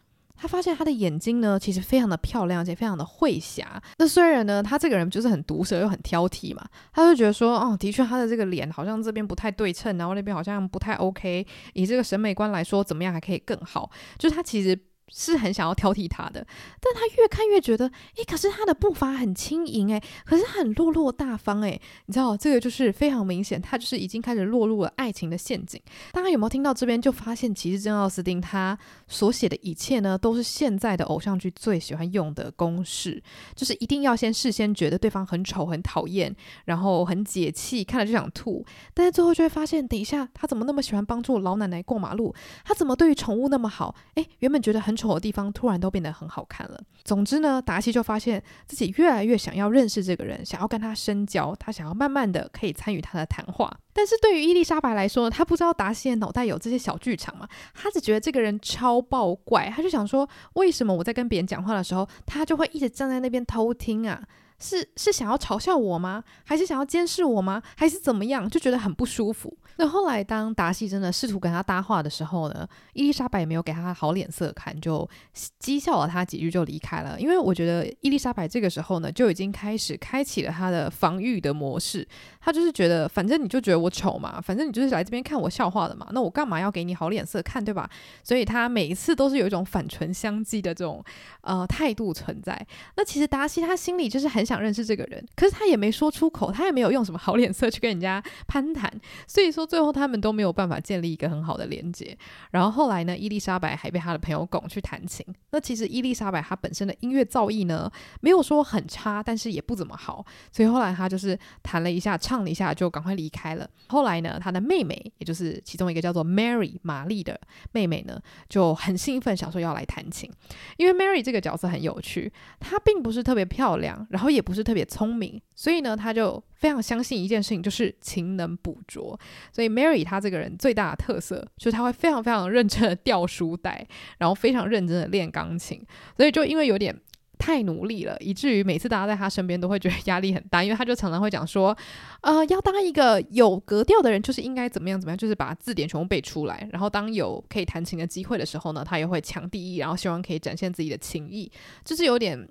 他发现他的眼睛呢，其实非常的漂亮，而且非常的慧颤。那虽然呢，他这个人就是很毒舌又很挑剔嘛，他就觉得说，哦，的确他的这个脸好像这边不太对称，然后那边好像不太 OK。以这个审美观来说，怎么样还可以更好？就是他其实。是很想要挑剔他的，但他越看越觉得，诶，可是他的步伐很轻盈，诶，可是很落落大方，诶，你知道这个就是非常明显，他就是已经开始落入了爱情的陷阱。大家有没有听到这边就发现，其实真奥斯汀他所写的一切呢，都是现在的偶像剧最喜欢用的公式，就是一定要先事先觉得对方很丑、很讨厌，然后很解气，看了就想吐，但是最后就会发现，等一下他怎么那么喜欢帮助老奶奶过马路？他怎么对于宠物那么好？诶，原本觉得很。丑的地方突然都变得很好看了。总之呢，达西就发现自己越来越想要认识这个人，想要跟他深交，他想要慢慢的可以参与他的谈话。但是对于伊丽莎白来说，他不知道达西的脑袋有这些小剧场嘛，他只觉得这个人超爆怪，他就想说，为什么我在跟别人讲话的时候，他就会一直站在那边偷听啊？是是想要嘲笑我吗？还是想要监视我吗？还是怎么样？就觉得很不舒服。那后来当达西真的试图跟他搭话的时候呢，伊丽莎白也没有给他好脸色看，就讥笑了他几句就离开了。因为我觉得伊丽莎白这个时候呢，就已经开始开启了他的防御的模式。他就是觉得，反正你就觉得我丑嘛，反正你就是来这边看我笑话的嘛，那我干嘛要给你好脸色看，对吧？所以他每一次都是有一种反唇相讥的这种呃态度存在。那其实达西他心里就是很。想认识这个人，可是他也没说出口，他也没有用什么好脸色去跟人家攀谈，所以说最后他们都没有办法建立一个很好的连接。然后后来呢，伊丽莎白还被他的朋友拱去弹琴。那其实伊丽莎白她本身的音乐造诣呢，没有说很差，但是也不怎么好，所以后来她就是弹了一下，唱了一下，就赶快离开了。后来呢，她的妹妹，也就是其中一个叫做 Mary 玛丽的妹妹呢，就很兴奋，想说要来弹琴，因为 Mary 这个角色很有趣，她并不是特别漂亮，然后也。不是特别聪明，所以呢，她就非常相信一件事情，就是勤能补拙。所以 Mary 她这个人最大的特色，就是她会非常非常认真的掉书袋，然后非常认真的练钢琴。所以就因为有点太努力了，以至于每次大家在他身边都会觉得压力很大，因为他就常常会讲说，呃，要当一个有格调的人，就是应该怎么样怎么样，就是把字典全部背出来。然后当有可以弹琴的机会的时候呢，他也会抢第一，然后希望可以展现自己的情谊，就是有点。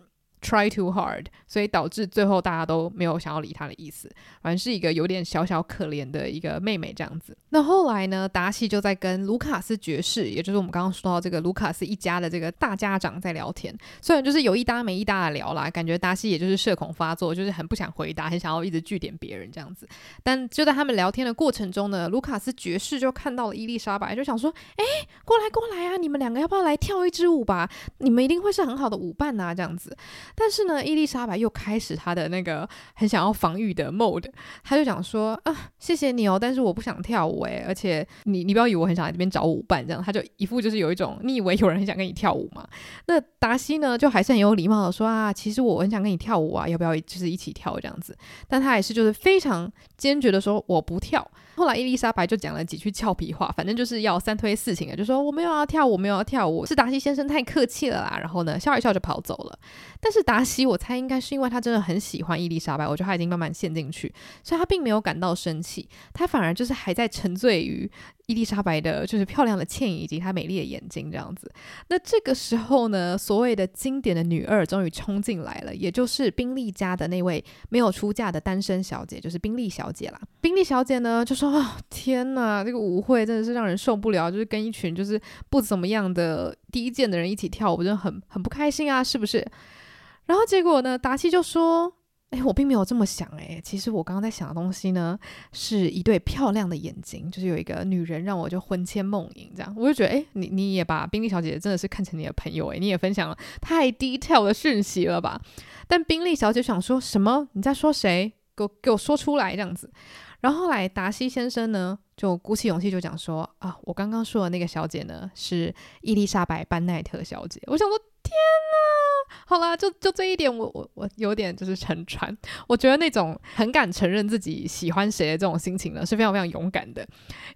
Try too hard，所以导致最后大家都没有想要理他的意思，反正是一个有点小小可怜的一个妹妹这样子。那后来呢，达西就在跟卢卡斯爵士，也就是我们刚刚说到这个卢卡斯一家的这个大家长在聊天。虽然就是有一搭没一搭的聊啦，感觉达西也就是社恐发作，就是很不想回答，很想要一直句点别人这样子。但就在他们聊天的过程中呢，卢卡斯爵士就看到了伊丽莎白，就想说：“哎，过来过来啊，你们两个要不要来跳一支舞吧？你们一定会是很好的舞伴呐，这样子。”但是呢，伊丽莎白又开始她的那个很想要防御的 mode，她就讲说啊，谢谢你哦，但是我不想跳舞诶，而且你你不要以为我很想来这边找舞伴这样，她就一副就是有一种你以为有人很想跟你跳舞吗？那达西呢，就还是很有礼貌的说啊，其实我很想跟你跳舞啊，要不要就是一起跳这样子？但他还是就是非常坚决的说我不跳。后来伊丽莎白就讲了几句俏皮话，反正就是要三推四请的，就说我没有要跳舞，我没有要跳舞，是达西先生太客气了啦。然后呢，笑一笑就跑走了。但是达西，我猜应该是因为他真的很喜欢伊丽莎白，我觉得他已经慢慢陷进去，所以他并没有感到生气，他反而就是还在沉醉于伊丽莎白的就是漂亮的倩影以及她美丽的眼睛这样子。那这个时候呢，所谓的经典的女二终于冲进来了，也就是宾利家的那位没有出嫁的单身小姐，就是宾利小姐啦。宾利小姐呢就说：“、哦，天哪，这个舞会真的是让人受不了，就是跟一群就是不怎么样的低贱的人一起跳舞，真的很很不开心啊，是不是？”然后结果呢，达西就说。哎，我并没有这么想哎，其实我刚刚在想的东西呢，是一对漂亮的眼睛，就是有一个女人让我就魂牵梦萦这样，我就觉得哎，你你也把宾利小姐真的是看成你的朋友哎，你也分享了太 detail 的讯息了吧？但宾利小姐想说什么？你在说谁？给我给我说出来这样子。然后来达西先生呢，就鼓起勇气就讲说啊，我刚刚说的那个小姐呢，是伊丽莎白班奈特小姐。我想说，天哪！好啦，就就这一点我，我我有点就是沉船。我觉得那种很敢承认自己喜欢谁的这种心情呢，是非常非常勇敢的。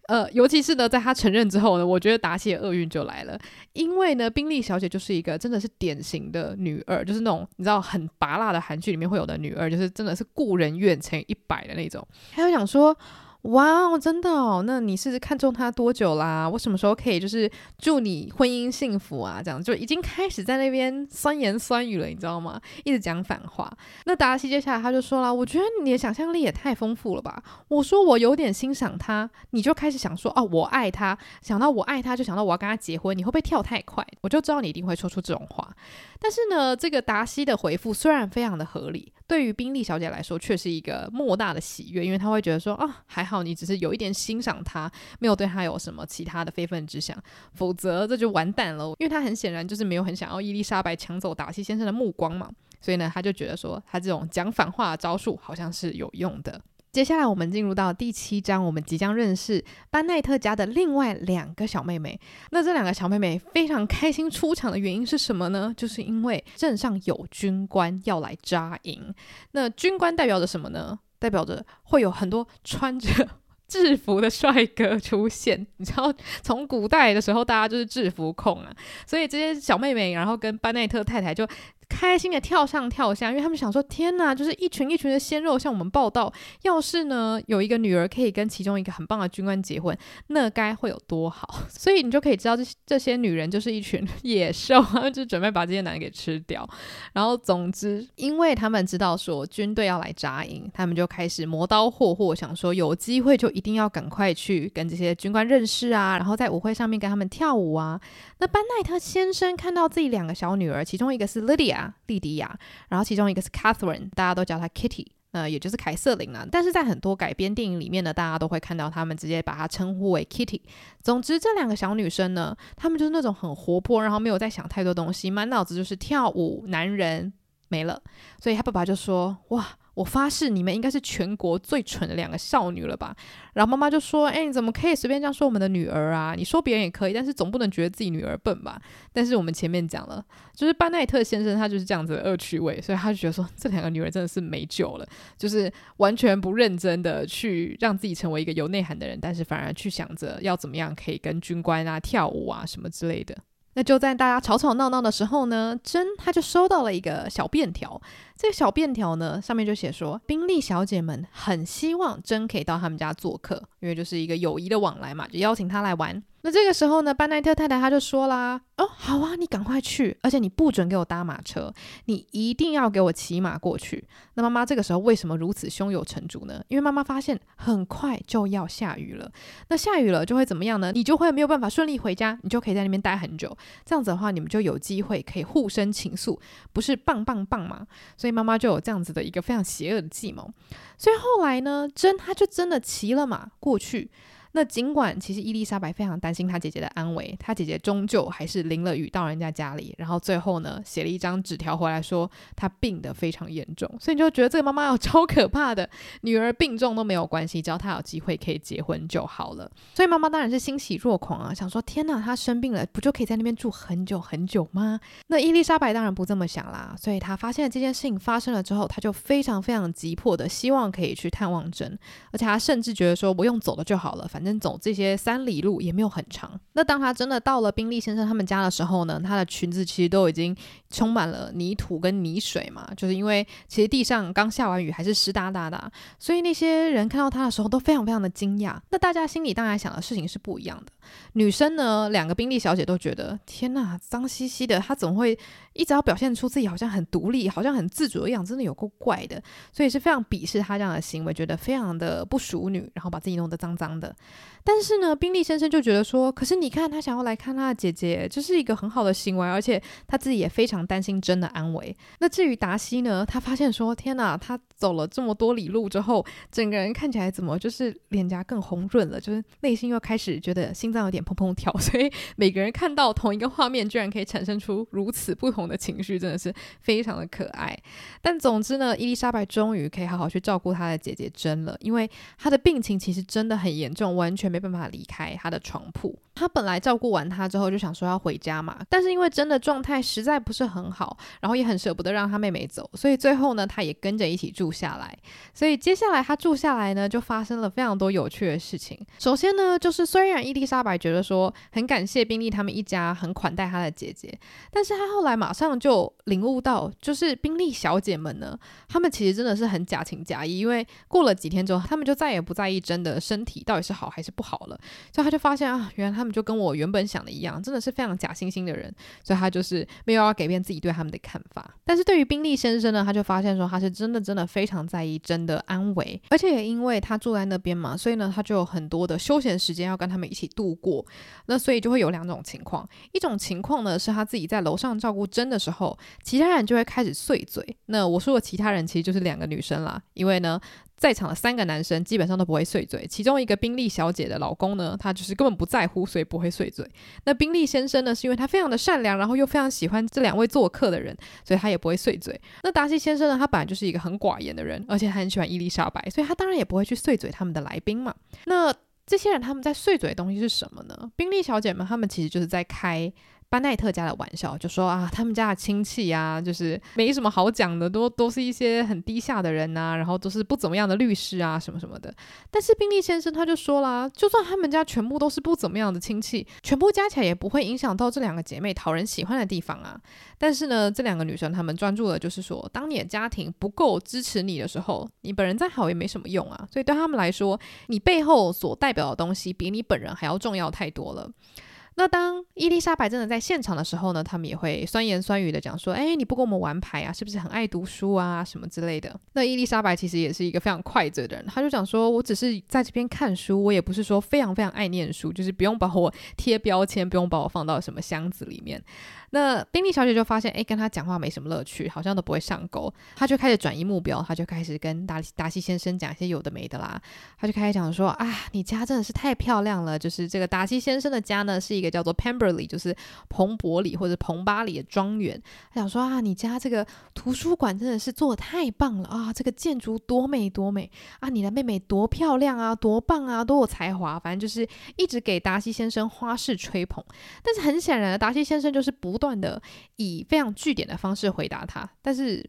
呃，尤其是呢，在他承认之后呢，我觉得达西的厄运就来了。因为呢，宾利小姐就是一个真的是典型的女二，就是那种你知道很拔辣的韩剧里面会有的女二，就是真的是故人怨乘一百的那种。还有想说。哇哦，真的哦？那你是看中他多久啦？我什么时候可以就是祝你婚姻幸福啊？这样就已经开始在那边酸言酸语了，你知道吗？一直讲反话。那达西接下来他就说了：“我觉得你的想象力也太丰富了吧？”我说：“我有点欣赏他。”你就开始想说：“哦，我爱他。”想到我爱他，就想到我要跟他结婚。你会不会跳太快？我就知道你一定会说出这种话。但是呢，这个达西的回复虽然非常的合理，对于宾利小姐来说却是一个莫大的喜悦，因为她会觉得说啊，还好你只是有一点欣赏他，没有对他有什么其他的非分之想，否则这就完蛋了。因为他很显然就是没有很想要伊丽莎白抢走达西先生的目光嘛，所以呢，他就觉得说他这种讲反话的招数好像是有用的。接下来我们进入到第七章，我们即将认识班奈特家的另外两个小妹妹。那这两个小妹妹非常开心出场的原因是什么呢？就是因为镇上有军官要来扎营。那军官代表着什么呢？代表着会有很多穿着 制服的帅哥出现。你知道，从古代的时候，大家就是制服控啊，所以这些小妹妹，然后跟班奈特太太就。开心的跳上跳下，因为他们想说：天哪，就是一群一群的鲜肉向我们报道。要是呢，有一个女儿可以跟其中一个很棒的军官结婚，那该会有多好。所以你就可以知道，这这些女人就是一群野兽，他们就准备把这些男人给吃掉。然后，总之，因为他们知道说军队要来扎营，他们就开始磨刀霍霍，想说有机会就一定要赶快去跟这些军官认识啊，然后在舞会上面跟他们跳舞啊。那班奈特先生看到自己两个小女儿，其中一个是 Lydia。莉迪亚，然后其中一个是 Catherine，大家都叫她 Kitty，呃，也就是凯瑟琳啊。但是在很多改编电影里面呢，大家都会看到他们直接把她称呼为 Kitty。总之，这两个小女生呢，她们就是那种很活泼，然后没有在想太多东西，满脑子就是跳舞、男人没了。所以她爸爸就说：“哇。”我发誓，你们应该是全国最蠢的两个少女了吧？然后妈妈就说：“哎，你怎么可以随便这样说我们的女儿啊？你说别人也可以，但是总不能觉得自己女儿笨吧？”但是我们前面讲了，就是班奈特先生他就是这样子的恶趣味，所以他就觉得说这两个女儿真的是没救了，就是完全不认真的去让自己成为一个有内涵的人，但是反而去想着要怎么样可以跟军官啊跳舞啊什么之类的。那就在大家吵吵闹闹的时候呢，真他就收到了一个小便条。这个小便条呢，上面就写说，宾利小姐们很希望真可以到他们家做客，因为就是一个友谊的往来嘛，就邀请他来玩。那这个时候呢，班奈特太太她就说啦：“哦，好啊，你赶快去，而且你不准给我搭马车，你一定要给我骑马过去。”那妈妈这个时候为什么如此胸有成竹呢？因为妈妈发现很快就要下雨了。那下雨了就会怎么样呢？你就会没有办法顺利回家，你就可以在那边待很久。这样子的话，你们就有机会可以互生情愫，不是棒棒棒吗？所以妈妈就有这样子的一个非常邪恶的计谋。所以后来呢，珍她就真的骑了马过去。那尽管其实伊丽莎白非常担心她姐姐的安危，她姐姐终究还是淋了雨到人家家里，然后最后呢写了一张纸条回来说她病得非常严重，所以你就觉得这个妈妈有 超可怕的，女儿病重都没有关系，只要她有机会可以结婚就好了。所以妈妈当然是欣喜若狂啊，想说天哪，她生病了不就可以在那边住很久很久吗？那伊丽莎白当然不这么想啦，所以她发现了这件事情发生了之后，她就非常非常急迫的希望可以去探望珍，而且她甚至觉得说不用走了就好了，反反正走这些三里路也没有很长。那当他真的到了宾利先生他们家的时候呢，他的裙子其实都已经充满了泥土跟泥水嘛，就是因为其实地上刚下完雨，还是湿哒哒的，所以那些人看到他的时候都非常非常的惊讶。那大家心里当然想的事情是不一样的。女生呢，两个宾利小姐都觉得天哪，脏兮兮的，她怎么会一直要表现出自己好像很独立，好像很自主的样子，真的有够怪的，所以是非常鄙视她这样的行为，觉得非常的不淑女，然后把自己弄得脏脏的。但是呢，宾利先生就觉得说，可是你看他想要来看他的姐姐，这是一个很好的行为，而且他自己也非常担心真的安危。那至于达西呢，他发现说，天哪，他走了这么多里路之后，整个人看起来怎么就是脸颊更红润了，就是内心又开始觉得心脏有点砰砰跳。所以每个人看到同一个画面，居然可以产生出如此不同的情绪，真的是非常的可爱。但总之呢，伊丽莎白终于可以好好去照顾她的姐姐珍了，因为她的病情其实真的很严重，完全。没办法离开她的床铺。他本来照顾完他之后就想说要回家嘛，但是因为真的状态实在不是很好，然后也很舍不得让他妹妹走，所以最后呢，他也跟着一起住下来。所以接下来他住下来呢，就发生了非常多有趣的事情。首先呢，就是虽然伊丽莎白觉得说很感谢宾利他们一家很款待他的姐姐，但是他后来马上就领悟到，就是宾利小姐们呢，他们其实真的是很假情假意，因为过了几天之后，他们就再也不在意真的身体到底是好还是不好了，所以他就发现啊，原来他们。就跟我原本想的一样，真的是非常假惺惺的人，所以他就是没有要改变自己对他们的看法。但是对于宾利先生呢，他就发现说他是真的真的非常在意真的安危，而且也因为他住在那边嘛，所以呢，他就有很多的休闲时间要跟他们一起度过。那所以就会有两种情况，一种情况呢是他自己在楼上照顾真的时候，其他人就会开始碎嘴。那我说的其他人其实就是两个女生啦，因为呢。在场的三个男生基本上都不会碎嘴，其中一个宾利小姐的老公呢，他就是根本不在乎，所以不会碎嘴。那宾利先生呢，是因为他非常的善良，然后又非常喜欢这两位做客的人，所以他也不会碎嘴。那达西先生呢，他本来就是一个很寡言的人，而且他很喜欢伊丽莎白，所以他当然也不会去碎嘴他们的来宾嘛。那这些人他们在碎嘴的东西是什么呢？宾利小姐们他们其实就是在开。班奈特家的玩笑就说啊，他们家的亲戚啊，就是没什么好讲的，都都是一些很低下的人呐，然后都是不怎么样的律师啊，什么什么的。但是宾利先生他就说啦，就算他们家全部都是不怎么样的亲戚，全部加起来也不会影响到这两个姐妹讨人喜欢的地方啊。但是呢，这两个女生她们专注的就是说，当你的家庭不够支持你的时候，你本人再好也没什么用啊。所以对他们来说，你背后所代表的东西比你本人还要重要太多了。那当伊丽莎白真的在现场的时候呢，他们也会酸言酸语的讲说：“哎，你不跟我们玩牌啊？是不是很爱读书啊？什么之类的。”那伊丽莎白其实也是一个非常快嘴的人，他就讲说：“我只是在这边看书，我也不是说非常非常爱念书，就是不用把我贴标签，不用把我放到什么箱子里面。”那宾利小姐就发现，哎，跟他讲话没什么乐趣，好像都不会上钩，她就开始转移目标，她就开始跟达达西先生讲一些有的没的啦。她就开始讲说，啊，你家真的是太漂亮了，就是这个达西先生的家呢，是一个叫做 Pemberley，就是彭伯里或者彭巴里的庄园。她想说啊，你家这个图书馆真的是做得太棒了啊，这个建筑多美多美啊，你的妹妹多漂亮啊，多棒啊，多有才华，反正就是一直给达西先生花式吹捧。但是很显然的，达西先生就是不。不断的以非常据点的方式回答他，但是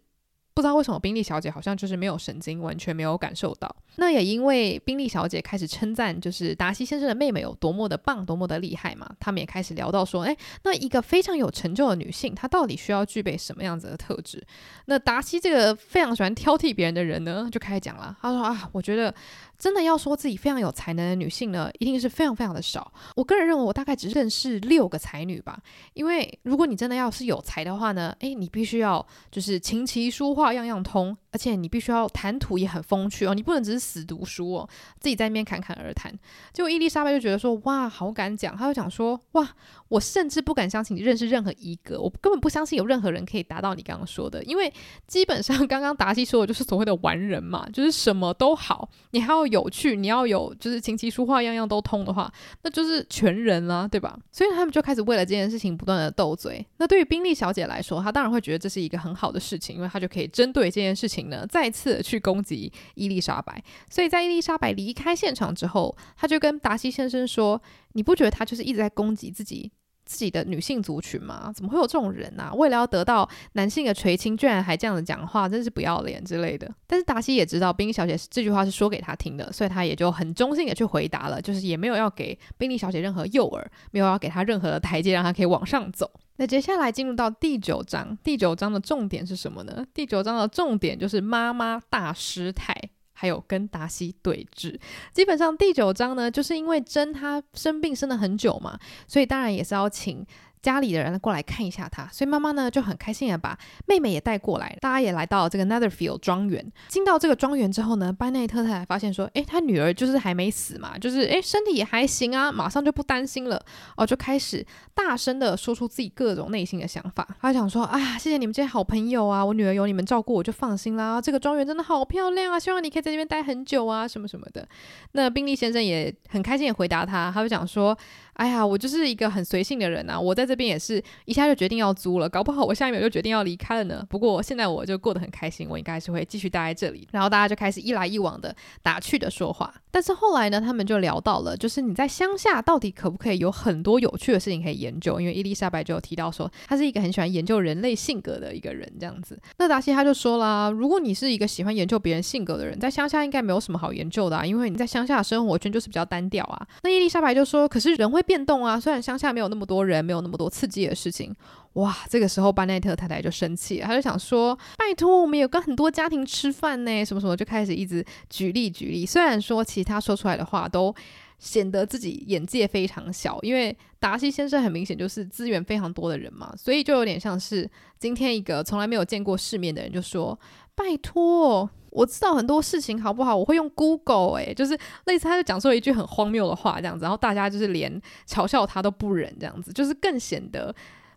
不知道为什么宾利小姐好像就是没有神经，完全没有感受到。那也因为宾利小姐开始称赞，就是达西先生的妹妹有多么的棒，多么的厉害嘛。他们也开始聊到说，诶，那一个非常有成就的女性，她到底需要具备什么样子的特质？那达西这个非常喜欢挑剔别人的人呢，就开始讲了。他说啊，我觉得。真的要说自己非常有才能的女性呢，一定是非常非常的少。我个人认为，我大概只认识六个才女吧。因为如果你真的要是有才的话呢，诶，你必须要就是琴棋书画样样通，而且你必须要谈吐也很风趣哦，你不能只是死读书哦，自己在那边侃侃而谈。结果伊丽莎白就觉得说，哇，好敢讲，她就讲说，哇，我甚至不敢相信你认识任何一个，我根本不相信有任何人可以达到你刚刚说的，因为基本上 刚刚达西说的就是所谓的完人嘛，就是什么都好，你还要。有趣，你要有就是琴棋书画样样都通的话，那就是全人啦，对吧？所以他们就开始为了这件事情不断的斗嘴。那对于宾利小姐来说，她当然会觉得这是一个很好的事情，因为她就可以针对这件事情呢，再次去攻击伊丽莎白。所以在伊丽莎白离开现场之后，她就跟达西先生说：“你不觉得他就是一直在攻击自己？”自己的女性族群吗？怎么会有这种人啊？为了要得到男性的垂青，居然还这样子讲话，真是不要脸之类的。但是达西也知道宾莉小姐这句话是说给他听的，所以他也就很中性的去回答了，就是也没有要给宾莉小姐任何诱饵，没有要给她任何的台阶，让她可以往上走。那接下来进入到第九章，第九章的重点是什么呢？第九章的重点就是妈妈大失态。还有跟达西对峙，基本上第九章呢，就是因为珍她生病生了很久嘛，所以当然也是要请。家里的人过来看一下他，所以妈妈呢就很开心的把妹妹也带过来，大家也来到这个 Netherfield 庄园。进到这个庄园之后呢，班内特太太发现说，诶，他女儿就是还没死嘛，就是诶，身体也还行啊，马上就不担心了哦，就开始大声的说出自己各种内心的想法。他想说，啊，谢谢你们这些好朋友啊，我女儿有你们照顾，我就放心啦。这个庄园真的好漂亮啊，希望你可以在这边待很久啊，什么什么的。那宾利先生也很开心的回答他，他就讲说。哎呀，我就是一个很随性的人呐，我在这边也是一下就决定要租了，搞不好我下一秒就决定要离开了呢。不过现在我就过得很开心，我应该是会继续待在这里。然后大家就开始一来一往的打趣的说话。但是后来呢，他们就聊到了，就是你在乡下到底可不可以有很多有趣的事情可以研究？因为伊丽莎白就有提到说，她是一个很喜欢研究人类性格的一个人，这样子。那达西他就说啦，如果你是一个喜欢研究别人性格的人，在乡下应该没有什么好研究的啊，因为你在乡下的生活圈就是比较单调啊。那伊丽莎白就说，可是人会变动啊，虽然乡下没有那么多人，没有那么多刺激的事情。哇，这个时候班奈特太太就生气了，他就想说：“拜托，我们有跟很多家庭吃饭呢，什么什么，就开始一直举例举例。虽然说其他说出来的话都显得自己眼界非常小，因为达西先生很明显就是资源非常多的人嘛，所以就有点像是今天一个从来没有见过世面的人就说：‘拜托，我知道很多事情，好不好？我会用 Google。’诶，就是类似他就讲出了一句很荒谬的话，这样子，然后大家就是连嘲笑他都不忍，这样子，就是更显得。”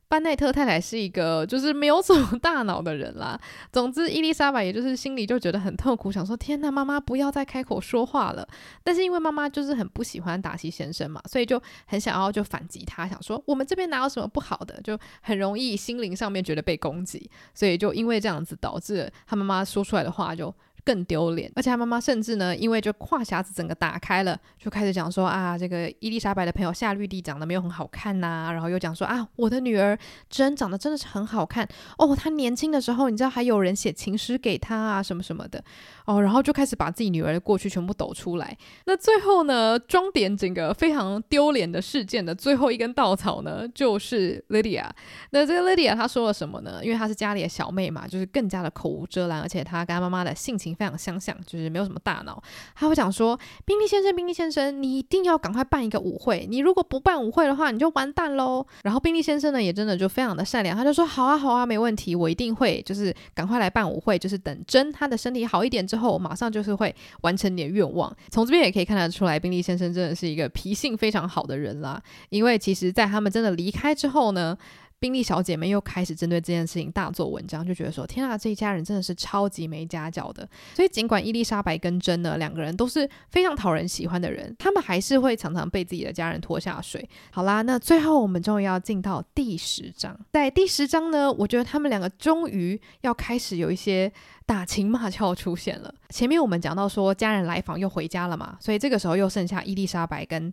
班奈特太太是一个就是没有什么大脑的人啦。总之，伊丽莎白也就是心里就觉得很痛苦，想说：天呐，妈妈不要再开口说话了。但是因为妈妈就是很不喜欢达西先生嘛，所以就很想要就反击他，想说我们这边哪有什么不好的，就很容易心灵上面觉得被攻击，所以就因为这样子导致他妈妈说出来的话就。更丢脸，而且他妈妈甚至呢，因为就话匣子整个打开了，就开始讲说啊，这个伊丽莎白的朋友夏绿蒂长得没有很好看呐、然后又讲说啊，我的女儿真长得真的是很好看。哦，她年轻的时候，你知道还有人写情诗给她啊，什么什么的哦，然后就开始把自己女儿的过去全部抖出来。那最后呢，装点整个非常丢脸的事件的最后一根稻草呢，就是 Lydia。那这个 Lydia 她说了什么呢？因为她是家里的小妹嘛，就是更加的口无遮拦，而且她跟她妈妈的性情。非常相像，就是没有什么大脑。她会讲说：“宾利先生，宾利先生，你一定要赶快办一个舞会。你如果不办舞会的话，你就完蛋喽。”然后宾利先生呢，也真的就非常的善良，他就说：“好啊，好啊，没问题，我一定会，就是赶快来办舞会，就是等真他的身体好一点之后，马上就是会完成你的愿望。”从这边也可以看得出来，宾利先生真的是一个脾性非常好的人啦。因为其实，在他们真的离开之后呢。宾利小姐们又开始针对这件事情大做文章，就觉得说：“天啊，这一家人真的是超级没家教的。”所以，尽管伊丽莎白跟珍呢两个人都是非常讨人喜欢的人，他们还是会常常被自己的家人拖下水。好啦，那最后我们终于要进到第十章。在第十章呢，我觉得他们两个终于要开始有一些打情骂俏出现了。前面我们讲到说家人来访又回家了嘛，所以这个时候又剩下伊丽莎白跟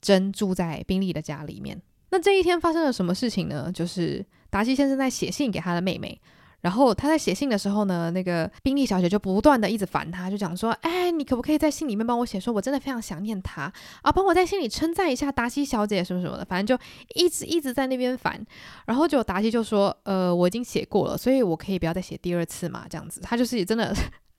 珍住在宾利的家里面。那这一天发生了什么事情呢？就是达西先生在写信给他的妹妹，然后他在写信的时候呢，那个宾利小姐就不断的一直烦他，就讲说：“哎，你可不可以在信里面帮我写说，我真的非常想念他啊，帮我在信里称赞一下达西小姐什么什么的，反正就一直一直在那边烦。”然后就达西就说：“呃，我已经写过了，所以我可以不要再写第二次嘛，这样子。”他就是也真的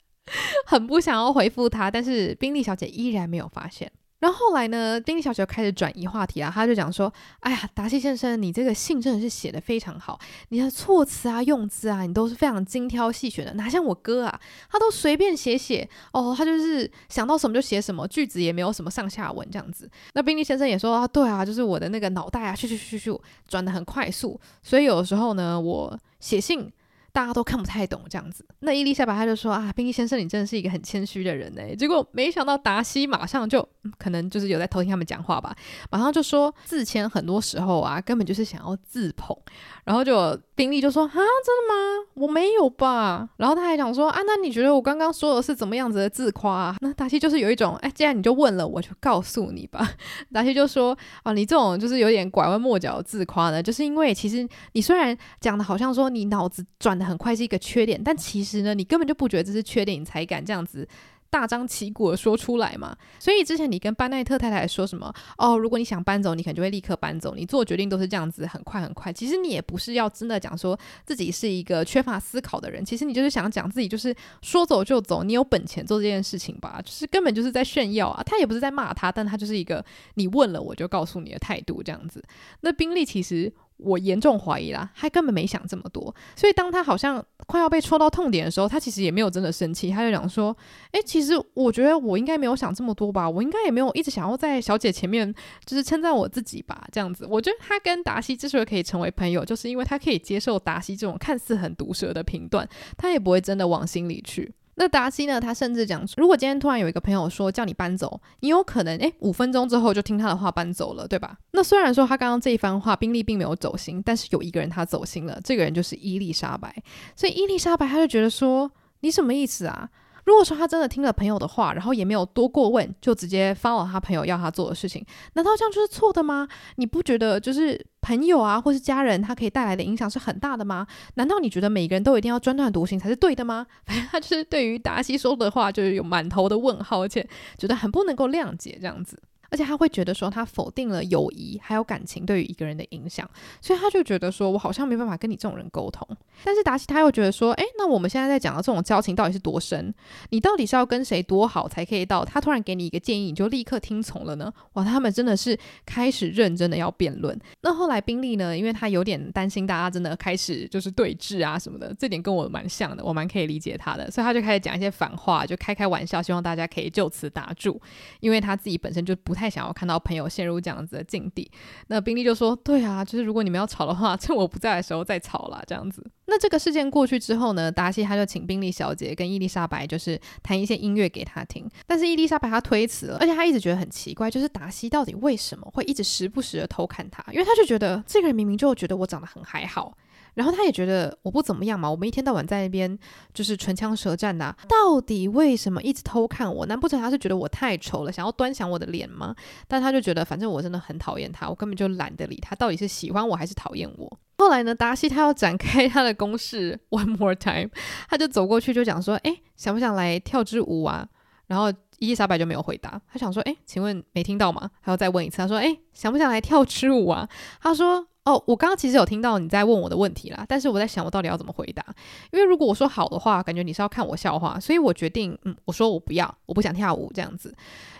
很不想要回复他，但是宾利小姐依然没有发现。然后后来呢，宾利小姐开始转移话题啊，她就讲说：“哎呀，达西先生，你这个信真的是写得非常好，你的措辞啊、用字啊，你都是非常精挑细选的，哪像我哥啊，他都随便写写哦，他就是想到什么就写什么，句子也没有什么上下文这样子。”那宾利先生也说：“啊，对啊，就是我的那个脑袋啊，咻咻咻咻转得很快速，所以有的时候呢，我写信。”大家都看不太懂这样子，那伊丽莎白她就说啊，宾利先生，你真的是一个很谦虚的人呢。结果没想到达西马上就可能就是有在偷听他们讲话吧，马上就说自谦很多时候啊，根本就是想要自捧。然后就宾宾利就说：“啊，真的吗？我没有吧？”然后他还讲说：“啊，那你觉得我刚刚说的是怎么样子的自夸啊？”那达西就是有一种：“哎，既然你就问了，我就告诉你吧。”达西就说：“啊，你这种就是有点拐弯抹角的自夸呢，就是因为其实你虽然讲的好像说你脑子转的很快是一个缺点，但其实呢，你根本就不觉得这是缺点，你才敢这样子。”大张旗鼓的说出来嘛，所以之前你跟班奈特太太说什么哦，如果你想搬走，你可能就会立刻搬走，你做决定都是这样子，很快很快。其实你也不是要真的讲说自己是一个缺乏思考的人，其实你就是想讲自己就是说走就走，你有本钱做这件事情吧，就是根本就是在炫耀啊。他也不是在骂他，但他就是一个你问了我就告诉你的态度这样子。那宾利其实。我严重怀疑啦，他根本没想这么多，所以当他好像快要被戳到痛点的时候，他其实也没有真的生气，他就讲说：“诶，其实我觉得我应该没有想这么多吧，我应该也没有一直想要在小姐前面就是称赞我自己吧，这样子。”我觉得他跟达西之所以可以成为朋友，就是因为他可以接受达西这种看似很毒舌的评断，他也不会真的往心里去。那达西呢？他甚至讲，如果今天突然有一个朋友说叫你搬走，你有可能诶，五分钟之后就听他的话搬走了，对吧？那虽然说他刚刚这一番话，宾利并没有走心，但是有一个人他走心了，这个人就是伊丽莎白。所以伊丽莎白他就觉得说，你什么意思啊？如果说他真的听了朋友的话，然后也没有多过问，就直接发了他朋友要他做的事情，难道这样就是错的吗？你不觉得就是朋友啊，或是家人，他可以带来的影响是很大的吗？难道你觉得每个人都一定要专断独行才是对的吗？反正他就是对于达西说的话，就是有满头的问号，而且觉得很不能够谅解这样子。而且他会觉得说，他否定了友谊还有感情对于一个人的影响，所以他就觉得说，我好像没办法跟你这种人沟通。但是达西他又觉得说，诶，那我们现在在讲的这种交情到底是多深？你到底是要跟谁多好才可以到他突然给你一个建议，你就立刻听从了呢？哇，他们真的是开始认真的要辩论。那后来宾利呢，因为他有点担心大家真的开始就是对峙啊什么的，这点跟我蛮像的，我蛮可以理解他的，所以他就开始讲一些反话，就开开玩笑，希望大家可以就此打住，因为他自己本身就不太。太想要看到朋友陷入这样子的境地，那宾利就说：“对啊，就是如果你们要吵的话，趁我不在的时候再吵啦。”这样子。那这个事件过去之后呢，达西他就请宾利小姐跟伊丽莎白就是弹一些音乐给他听，但是伊丽莎白她推辞了，而且她一直觉得很奇怪，就是达西到底为什么会一直时不时的偷看她？因为他就觉得这个人明明就觉得我长得很还好。然后他也觉得我不怎么样嘛，我们一天到晚在那边就是唇枪舌战的啊，到底为什么一直偷看我？难不成他是觉得我太丑了，想要端详我的脸吗？但他就觉得反正我真的很讨厌他，我根本就懒得理他，到底是喜欢我还是讨厌我？后来呢，达西他要展开他的攻势，one more time，他就走过去就讲说，诶，想不想来跳支舞啊？然后伊丽莎白就没有回答，他想说，诶，请问没听到吗？还要再问一次，他说，诶，想不想来跳支舞啊？他说。哦，我刚刚其实有听到你在问我的问题啦，但是我在想我到底要怎么回答，因为如果我说好的话，感觉你是要看我笑话，所以我决定，嗯，我说我不要，我不想跳舞这样子。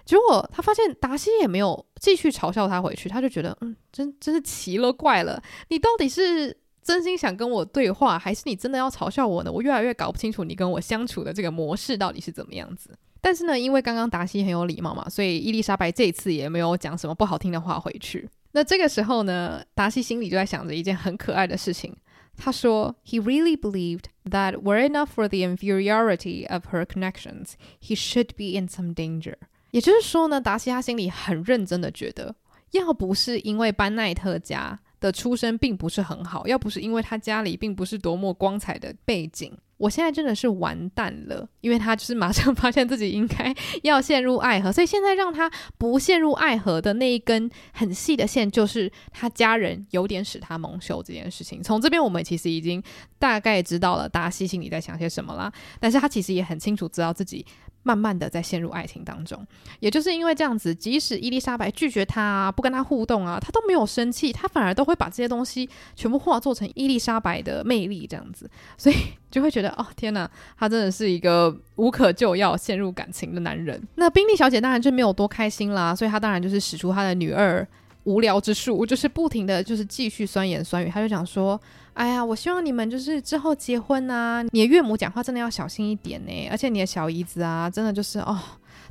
结果他发现达西也没有继续嘲笑他回去，他就觉得，嗯，真真是奇了怪了，你到底是真心想跟我对话，还是你真的要嘲笑我呢？我越来越搞不清楚你跟我相处的这个模式到底是怎么样子。但是呢，因为刚刚达西很有礼貌嘛，所以伊丽莎白这一次也没有讲什么不好听的话回去。那这个时候呢，达西心里就在想着一件很可爱的事情。他说：“He really believed that were enough for the inferiority of her connections, he should be in some danger。”也就是说呢，达西他心里很认真的觉得，要不是因为班奈特家的出身并不是很好，要不是因为他家里并不是多么光彩的背景。我现在真的是完蛋了，因为他就是马上 发现自己应该 要陷入爱河，所以现在让他不陷入爱河的那一根很细的线，就是他家人有点使他蒙羞这件事情。从这边我们其实已经大概知道了达西心里在想些什么啦，但是他其实也很清楚知道自己。慢慢的在陷入爱情当中，也就是因为这样子，即使伊丽莎白拒绝他啊，不跟他互动啊，他都没有生气，他反而都会把这些东西全部化作成伊丽莎白的魅力这样子，所以就会觉得哦天哪，他真的是一个无可救药陷入感情的男人。那宾利小姐当然就没有多开心啦，所以她当然就是使出她的女二无聊之术，就是不停的就是继续酸言酸语，她就讲说。哎呀，我希望你们就是之后结婚啊，你的岳母讲话真的要小心一点呢，而且你的小姨子啊，真的就是哦，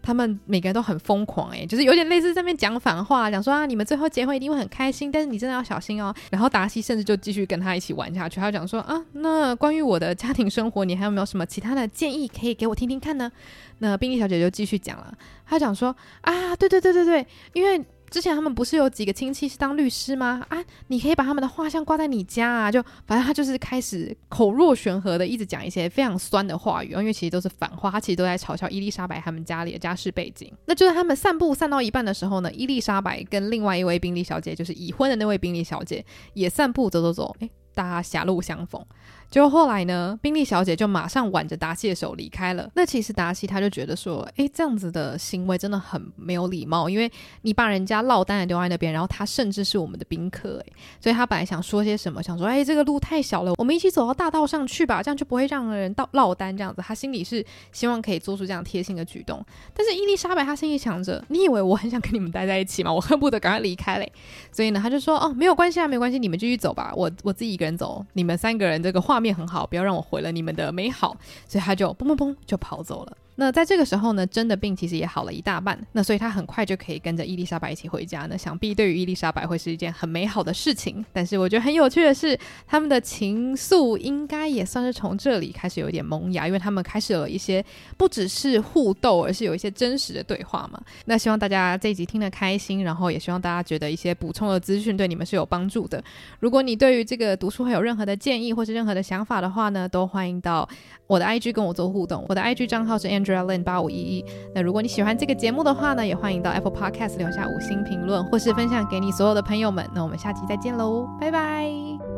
他们每个人都很疯狂诶，就是有点类似在那边讲反话，讲说啊，你们最后结婚一定会很开心，但是你真的要小心哦。然后达西甚至就继续跟他一起玩下去，他讲说啊，那关于我的家庭生活，你还有没有什么其他的建议可以给我听听看呢？那宾利小姐就继续讲了，她讲说啊，对对对对对，因为。之前他们不是有几个亲戚是当律师吗？啊，你可以把他们的画像挂在你家啊！就反正他就是开始口若悬河的一直讲一些非常酸的话语，因为其实都是反话，他其实都在嘲笑伊丽莎白他们家里的家世背景。那就是他们散步散到一半的时候呢，伊丽莎白跟另外一位宾利小姐，就是已婚的那位宾利小姐，也散步走走走，诶，大家狭路相逢。就后来呢，宾利小姐就马上挽着达西的手离开了。那其实达西他就觉得说，哎，这样子的行为真的很没有礼貌，因为你把人家落单的丢在那边，然后他甚至是我们的宾客，哎，所以他本来想说些什么，想说，哎，这个路太小了，我们一起走到大道上去吧，这样就不会让人到落单这样子。他心里是希望可以做出这样贴心的举动，但是伊丽莎白她心里想着，你以为我很想跟你们待在一起吗？我恨不得赶快离开嘞。所以呢，他就说，哦，没有关系啊，没有关系，你们继续走吧，我我自己一个人走，你们三个人这个话画面很好，不要让我毁了你们的美好，所以他就砰砰砰就跑走了。那在这个时候呢，真的病其实也好了一大半，那所以他很快就可以跟着伊丽莎白一起回家。那想必对于伊丽莎白会是一件很美好的事情。但是我觉得很有趣的是，他们的情愫应该也算是从这里开始有一点萌芽，因为他们开始有一些不只是互斗，而是有一些真实的对话嘛。那希望大家这一集听得开心，然后也希望大家觉得一些补充的资讯对你们是有帮助的。如果你对于这个读书会有任何的建议或是任何的想法的话呢，都欢迎到我的 IG 跟我做互动。我的 IG 账号是 Andrew Andrea。八五一一。那如果你喜欢这个节目的话呢，也欢迎到 Apple Podcast 留下五星评论，或是分享给你所有的朋友们。那我们下期再见喽，拜拜。